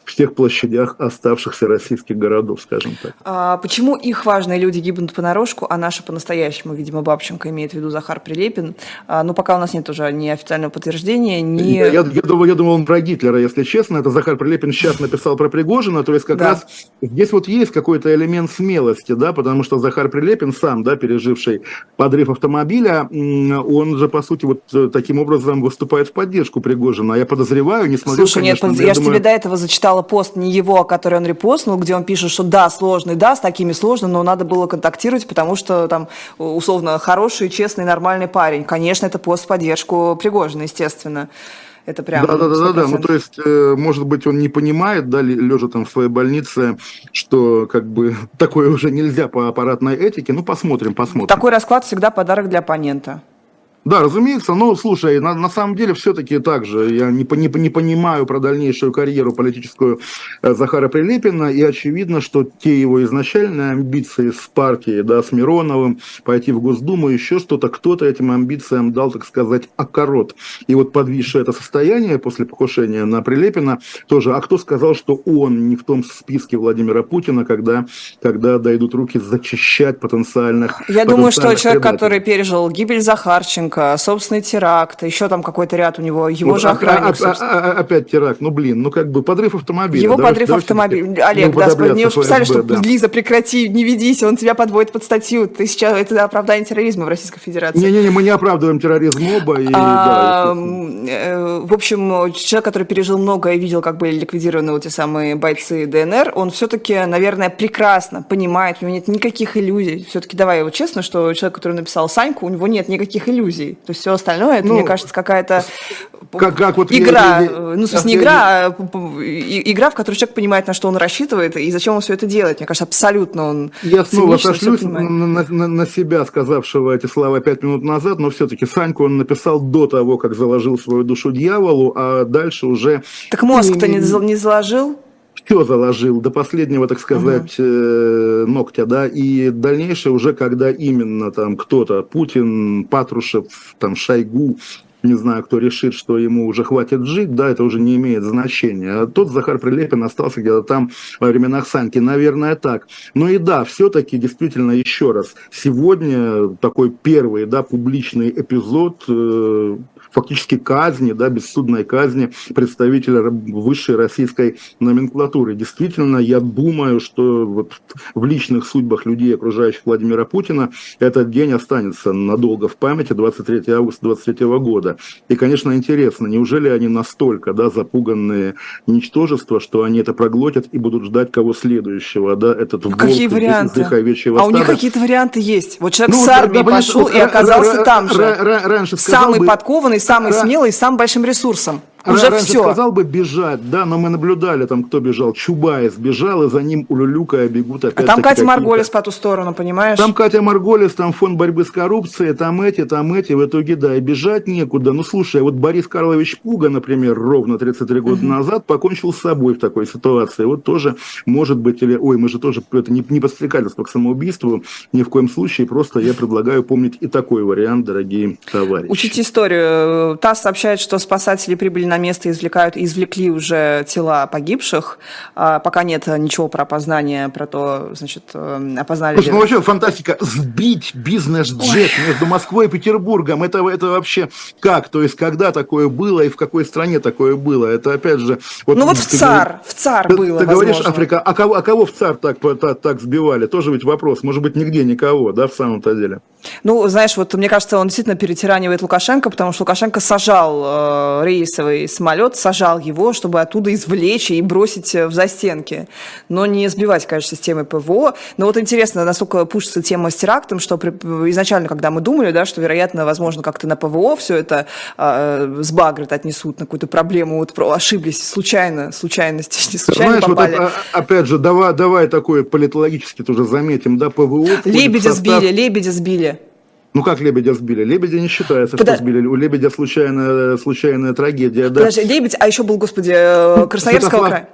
всех площадях оставшихся российских городов, скажем так. А почему их важные люди гибнут понарошку, а наши по-настоящему, видимо, Бабченко имеет в виду Захар Прилепин? А, ну, пока у нас нет уже ни официального подтверждения, ни... Я, я, я, думал, я думал, он про Гитлера, если честно. Это Захар Прилепин сейчас написал про Пригожина, то есть как да. раз здесь вот есть какой-то элемент смелости, да, потому что Захар Прилепин сам, да, переживший подрыв автомобиля, он же, по сути, вот э, таким образом выступает в поддержку Пригожина. А я подозреваю, несмотря Слушай, конечно, нет, я, я думаю... тебе до этого зачитала читала пост не его, а который он репостнул, где он пишет, что да, сложный, да, с такими сложно, но надо было контактировать, потому что там, условно, хороший, честный, нормальный парень. Конечно, это пост в поддержку Пригожина, естественно. Это прям да, да, да, да, ну то есть, э, может быть, он не понимает, да, лежа там в своей больнице, что как бы такое уже нельзя по аппаратной этике. Ну, посмотрим, посмотрим. Такой расклад всегда подарок для оппонента. Да, разумеется, но слушай, на, на самом деле все-таки так же. Я не, не, не понимаю про дальнейшую карьеру политическую э, Захара Прилепина, и очевидно, что те его изначальные амбиции с партией, да, с Мироновым, пойти в Госдуму, еще что-то, кто-то этим амбициям дал, так сказать, окорот. И вот подвисшее это состояние после покушения на Прилепина тоже, а кто сказал, что он не в том списке Владимира Путина, когда, когда дойдут руки зачищать потенциальных Я думаю, что человек, который пережил гибель Захарченко, Лукашенко, собственный теракт, еще там какой-то ряд у него, его вот, же охранник. А, а, а, опять теракт, ну блин, ну как бы подрыв автомобиля. Его давайте, подрыв автомобиля. Олег, да, мне уж писали, что да. Лиза, прекрати, не ведись, он тебя подводит под статью. Ты сейчас, это оправдание терроризма в Российской Федерации. Не-не-не, мы не оправдываем терроризм оба. И, а, да, э, в общем, человек, который пережил многое и видел, как были ликвидированы вот те самые бойцы ДНР, он все-таки, наверное, прекрасно понимает, у него нет никаких иллюзий. Все-таки давай его честно, что человек, который написал Саньку, у него нет никаких иллюзий иллюзий. То есть все остальное, это, ну, мне кажется, какая-то как, как вот игра, я, ну, в смысле, не игра, а игра, в которой человек понимает, на что он рассчитывает и зачем он все это делает. Мне кажется, абсолютно он Я снова сошлюсь на, на, на себя, сказавшего эти слова пять минут назад, но все-таки Саньку он написал до того, как заложил свою душу дьяволу, а дальше уже... Так мозг-то не, не заложил? Все заложил до последнего, так сказать, uh-huh. ногтя, да, и дальнейшее уже, когда именно там кто-то, Путин, Патрушев, там Шойгу, не знаю, кто решит, что ему уже хватит жить, да, это уже не имеет значения. А тот Захар Прилепин остался где-то там во временах Санки, наверное, так. Но и да, все-таки действительно еще раз, сегодня такой первый, да, публичный эпизод э, фактически казни, да, бессудной казни представителя высшей российской номенклатуры. Действительно, я думаю, что вот в личных судьбах людей, окружающих Владимира Путина, этот день останется надолго в памяти 23 августа 23 года. И, конечно, интересно, неужели они настолько да, запуганные ничтожества, что они это проглотят и будут ждать кого следующего, да, этот волк Какие варианты? Овечьего а у них какие-то варианты есть. Вот человек ну, с армии да, пошел вот, и оказался там же. Раньше самый бы, подкованный, самый смелый, с самым большим ресурсом. Уже Раньше все. сказал бы бежать, да, но мы наблюдали там, кто бежал. Чубайс бежал, и за ним улюлюкая бегут опять. А там Катя Марголис по ту сторону, понимаешь? Там Катя Марголис, там фонд борьбы с коррупцией, там эти, там эти. В итоге, да, и бежать некуда. Ну, слушай, вот Борис Карлович Пуга, например, ровно 33 года угу. назад покончил с собой в такой ситуации. Вот тоже, может быть, или... Ой, мы же тоже, это не, не подстрекательство к самоубийству, ни в коем случае. Просто я предлагаю помнить и такой вариант, дорогие товарищи. Учите историю. ТАСС сообщает, что спасатели прибыли на место, извлекают, извлекли уже тела погибших. А, пока нет ничего про опознание, про то, значит, э, опознали... Слушай, ну вообще фантастика. Сбить бизнес-джет между Москвой и Петербургом, это, это вообще как? То есть, когда такое было и в какой стране такое было? Это опять же... Вот, ну вот в ЦАР, в ЦАР ты, было, Ты возможно. говоришь, Африка, а кого, а кого в ЦАР так, так, так сбивали? Тоже ведь вопрос. Может быть, нигде никого, да, в самом-то деле? Ну, знаешь, вот мне кажется, он действительно перетиранивает Лукашенко, потому что Лукашенко сажал э, рейсовый самолет, сажал его, чтобы оттуда извлечь и бросить в застенки. Но не сбивать, конечно, системы ПВО. Но вот интересно, насколько пушится тема с терактом, что при, изначально, когда мы думали, да, что, вероятно, возможно, как-то на ПВО все это э, сбагрят, отнесут на какую-то проблему, вот ошиблись случайно, случайности, не случайно Знаешь, попали. Вот это, опять же, давай, давай такое политологически тоже заметим, да, ПВО... Лебедя состав... сбили, лебедя сбили. Ну как лебедя сбили? Лебедя не считается, Подо... что сбили. У лебедя случайная, случайная трагедия. Да. Подожди, лебедь, а еще был, господи, э, Красноярского края.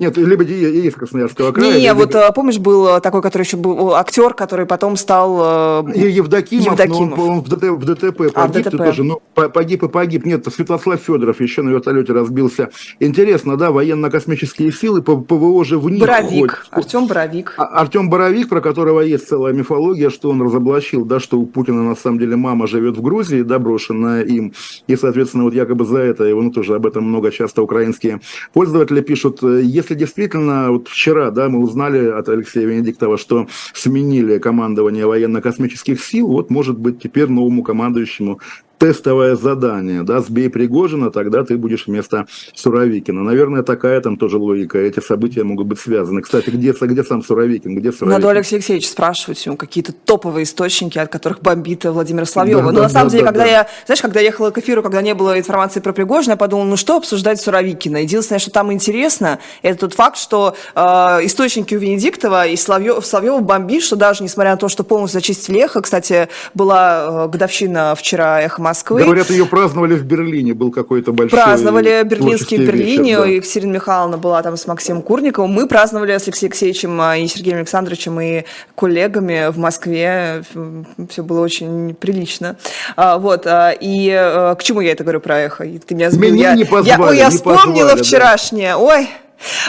Нет, Лебеди есть Красноярского края. Не, вот э, помнишь, был такой, который еще был актер, который потом стал... Э, Евдокимов, Евдокимов. Но он, он в, ДТ, в ДТП погиб, а, в ДТП. тоже, ну, погиб и погиб. Нет, Святослав Федоров еще на вертолете разбился. Интересно, да, военно-космические силы, ПВО же в них Боровик. Артем Боровик. А, Артем Боровик, про которого есть целая мифология, что он разоблачил, да, что у Путина на самом деле мама живет в Грузии, да, брошенная им, и, соответственно, вот якобы за это, его, ну, тоже об этом много часто украинские пользователи пишут, если если действительно, вот вчера, да, мы узнали от Алексея Венедиктова, что сменили командование военно-космических сил, вот, может быть, теперь новому командующему тестовое задание, да, сбей Пригожина, тогда ты будешь вместо Суровикина. Наверное, такая там тоже логика, эти события могут быть связаны. Кстати, где, где сам Суровикин, где Суровикин? Надо Алексея Алексеевича спрашивать, ему какие-то топовые источники, от которых бомбит Владимир Соловьева. Да, Но да, на самом да, деле, да, когда да. я, знаешь, когда я ехала к эфиру, когда не было информации про Пригожина, я подумала, ну что обсуждать Суровикина? Единственное, что там интересно, это тот факт, что э, источники у Венедиктова и Соловьева, Соловьева бомбит, что даже несмотря на то, что полностью зачистили эхо, кстати, была э, годовщина вчера эхо Москвы. Говорят, ее праздновали в Берлине, был какой-то большой Праздновали берлинский в Берлине, вечер, да. Екатерина Михайловна была там с Максимом Курниковым. Мы праздновали с Алексеем Алексеевичем а, и Сергеем Александровичем и коллегами в Москве. Все было очень прилично. А, вот. А, и к чему я это говорю про эхо? Ты меня сбил. Меня я, не позвали, я, ой, я вспомнила позвали, вчерашнее. Да. Ой,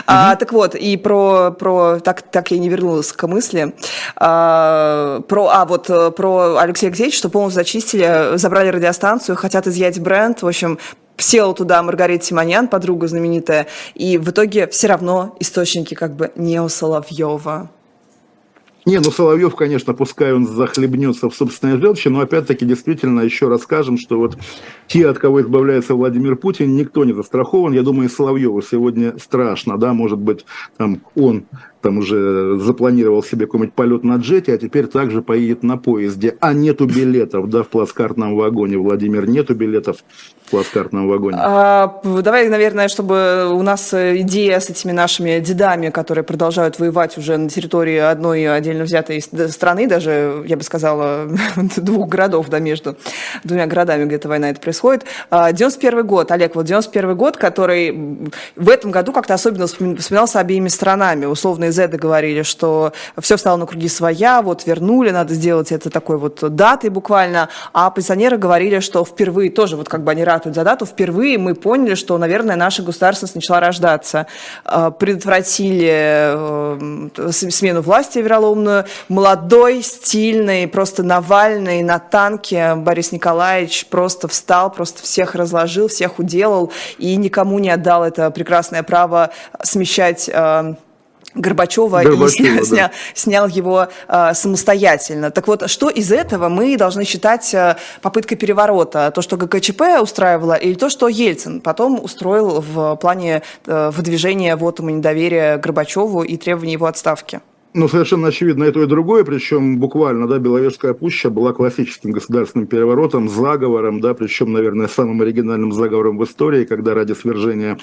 а, так вот, и про, про так, так я не вернулась к мысли. А, про, а, вот э, про Алексея Алексеевича, что полностью зачистили, забрали радиостанцию, хотят изъять бренд. В общем, села туда Маргарита Симонян, подруга знаменитая, и в итоге все равно источники как бы не у Соловьева. Не, ну Соловьев, конечно, пускай он захлебнется в собственной желчи, но опять-таки действительно еще раз скажем, что вот те, от кого избавляется Владимир Путин, никто не застрахован. Я думаю, Соловьеву сегодня страшно, да, может быть, там он там уже запланировал себе какой-нибудь полет на джете, а теперь также поедет на поезде. А нету билетов, да, в плацкартном вагоне. Владимир, нету билетов плацкартном вагоне. А, давай, наверное, чтобы у нас идея с этими нашими дедами, которые продолжают воевать уже на территории одной отдельно взятой страны, даже, я бы сказала, двух городов, да, между двумя городами, где эта война это происходит. 91 а, год, Олег, вот 91 год, который в этом году как-то особенно вспоминался обеими сторонами. Условно, Зеды говорили, что все встало на круги своя, вот вернули, надо сделать это такой вот датой буквально. А оппозиционеры говорили, что впервые, тоже вот как бы они ратуют за дату, впервые мы поняли, что, наверное, наша государственность начала рождаться. А, предотвратили э, смену власти вероломную. Молодой, стильный, просто Навальный на танке Борис Николаевич просто встал, просто всех разложил, всех уделал и никому не отдал это прекрасное право смещать э, Горбачева, Горбачева и сня, да. снял, его э, самостоятельно. Так вот, что из этого мы должны считать э, попыткой переворота? То, что ГКЧП устраивало, или то, что Ельцин потом устроил в плане э, выдвижения вотума недоверия Горбачеву и требования его отставки? Ну, совершенно очевидно и то, и другое, причем буквально, да, Беловежская пуща была классическим государственным переворотом, заговором, да, причем, наверное, самым оригинальным заговором в истории, когда ради свержения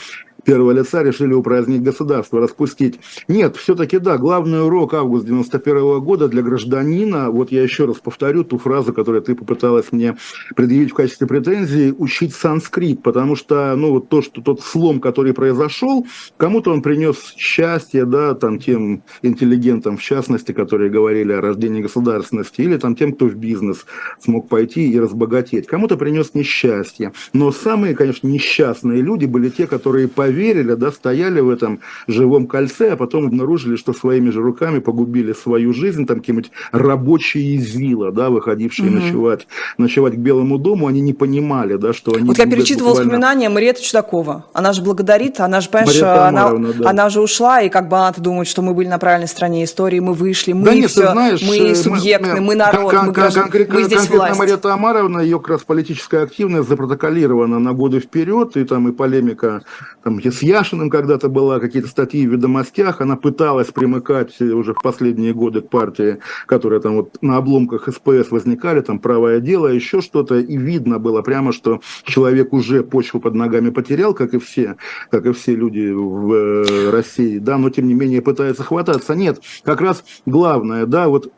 первого лица решили упразднить государство, распустить. Нет, все-таки да, главный урок август 91 года для гражданина, вот я еще раз повторю ту фразу, которую ты попыталась мне предъявить в качестве претензии, учить санскрит, потому что, ну, вот то, что тот слом, который произошел, кому-то он принес счастье, да, там, тем интеллигентам, в частности, которые говорили о рождении государственности, или там тем, кто в бизнес смог пойти и разбогатеть. Кому-то принес несчастье. Но самые, конечно, несчастные люди были те, которые поверили поверили, да, стояли в этом живом кольце, а потом обнаружили, что своими же руками погубили свою жизнь, там какие-нибудь рабочие из вилла, да, выходившие угу. ночевать, ночевать к Белому дому, они не понимали, да, что они... Вот я перечитывала буквально... воспоминания Мариэты Чудакова. Она же благодарит, она же, понимаешь, она, да. она же ушла, и как бы она думает, что мы были на правильной стороне истории, мы вышли, мы да нет, все, знаешь, мы э, субъектны, мы, мы народ, кон- мы, граждан, конкретно, мы здесь конкретно власть. Мария Амаровна, ее как раз политическая активность запротоколирована на годы вперед, и там и полемика там, с Яшиным когда-то была, какие-то статьи в «Ведомостях», она пыталась примыкать уже в последние годы к партии, которая там вот на обломках СПС возникали, там «Правое дело», еще что-то, и видно было прямо, что человек уже почву под ногами потерял, как и все, как и все люди в э, России, да, но тем не менее пытается хвататься. Нет, как раз главное, да, вот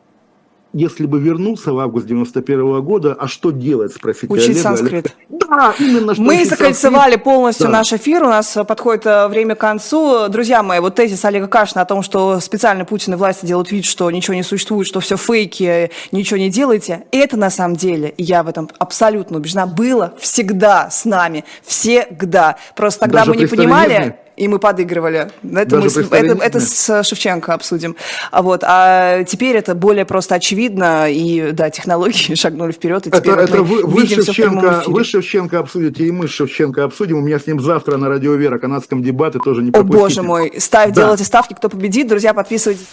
если бы вернулся в август 91 -го года, а что делать, спросите Учить Олега. санскрит. Да, именно что Мы закольцевали санскрит. полностью да. наш эфир, у нас подходит э, время к концу. Друзья мои, вот тезис Олега Кашина о том, что специально Путин и власти делают вид, что ничего не существует, что все фейки, ничего не делайте, это на самом деле, я в этом абсолютно убеждена, было всегда с нами, всегда. Просто тогда Даже мы не понимали и мы подыгрывали. Это, мы, это, это с Шевченко обсудим. А, вот, а теперь это более просто очевидно, и да, технологии шагнули вперед, и теперь это, вот это вы, вы, Шевченко, вы Шевченко обсудите, и мы с Шевченко обсудим. У меня с ним завтра на Радио Вера канадском дебаты тоже не пропустите. О, боже мой, ставь, да. делайте ставки, кто победит. Друзья, подписывайтесь.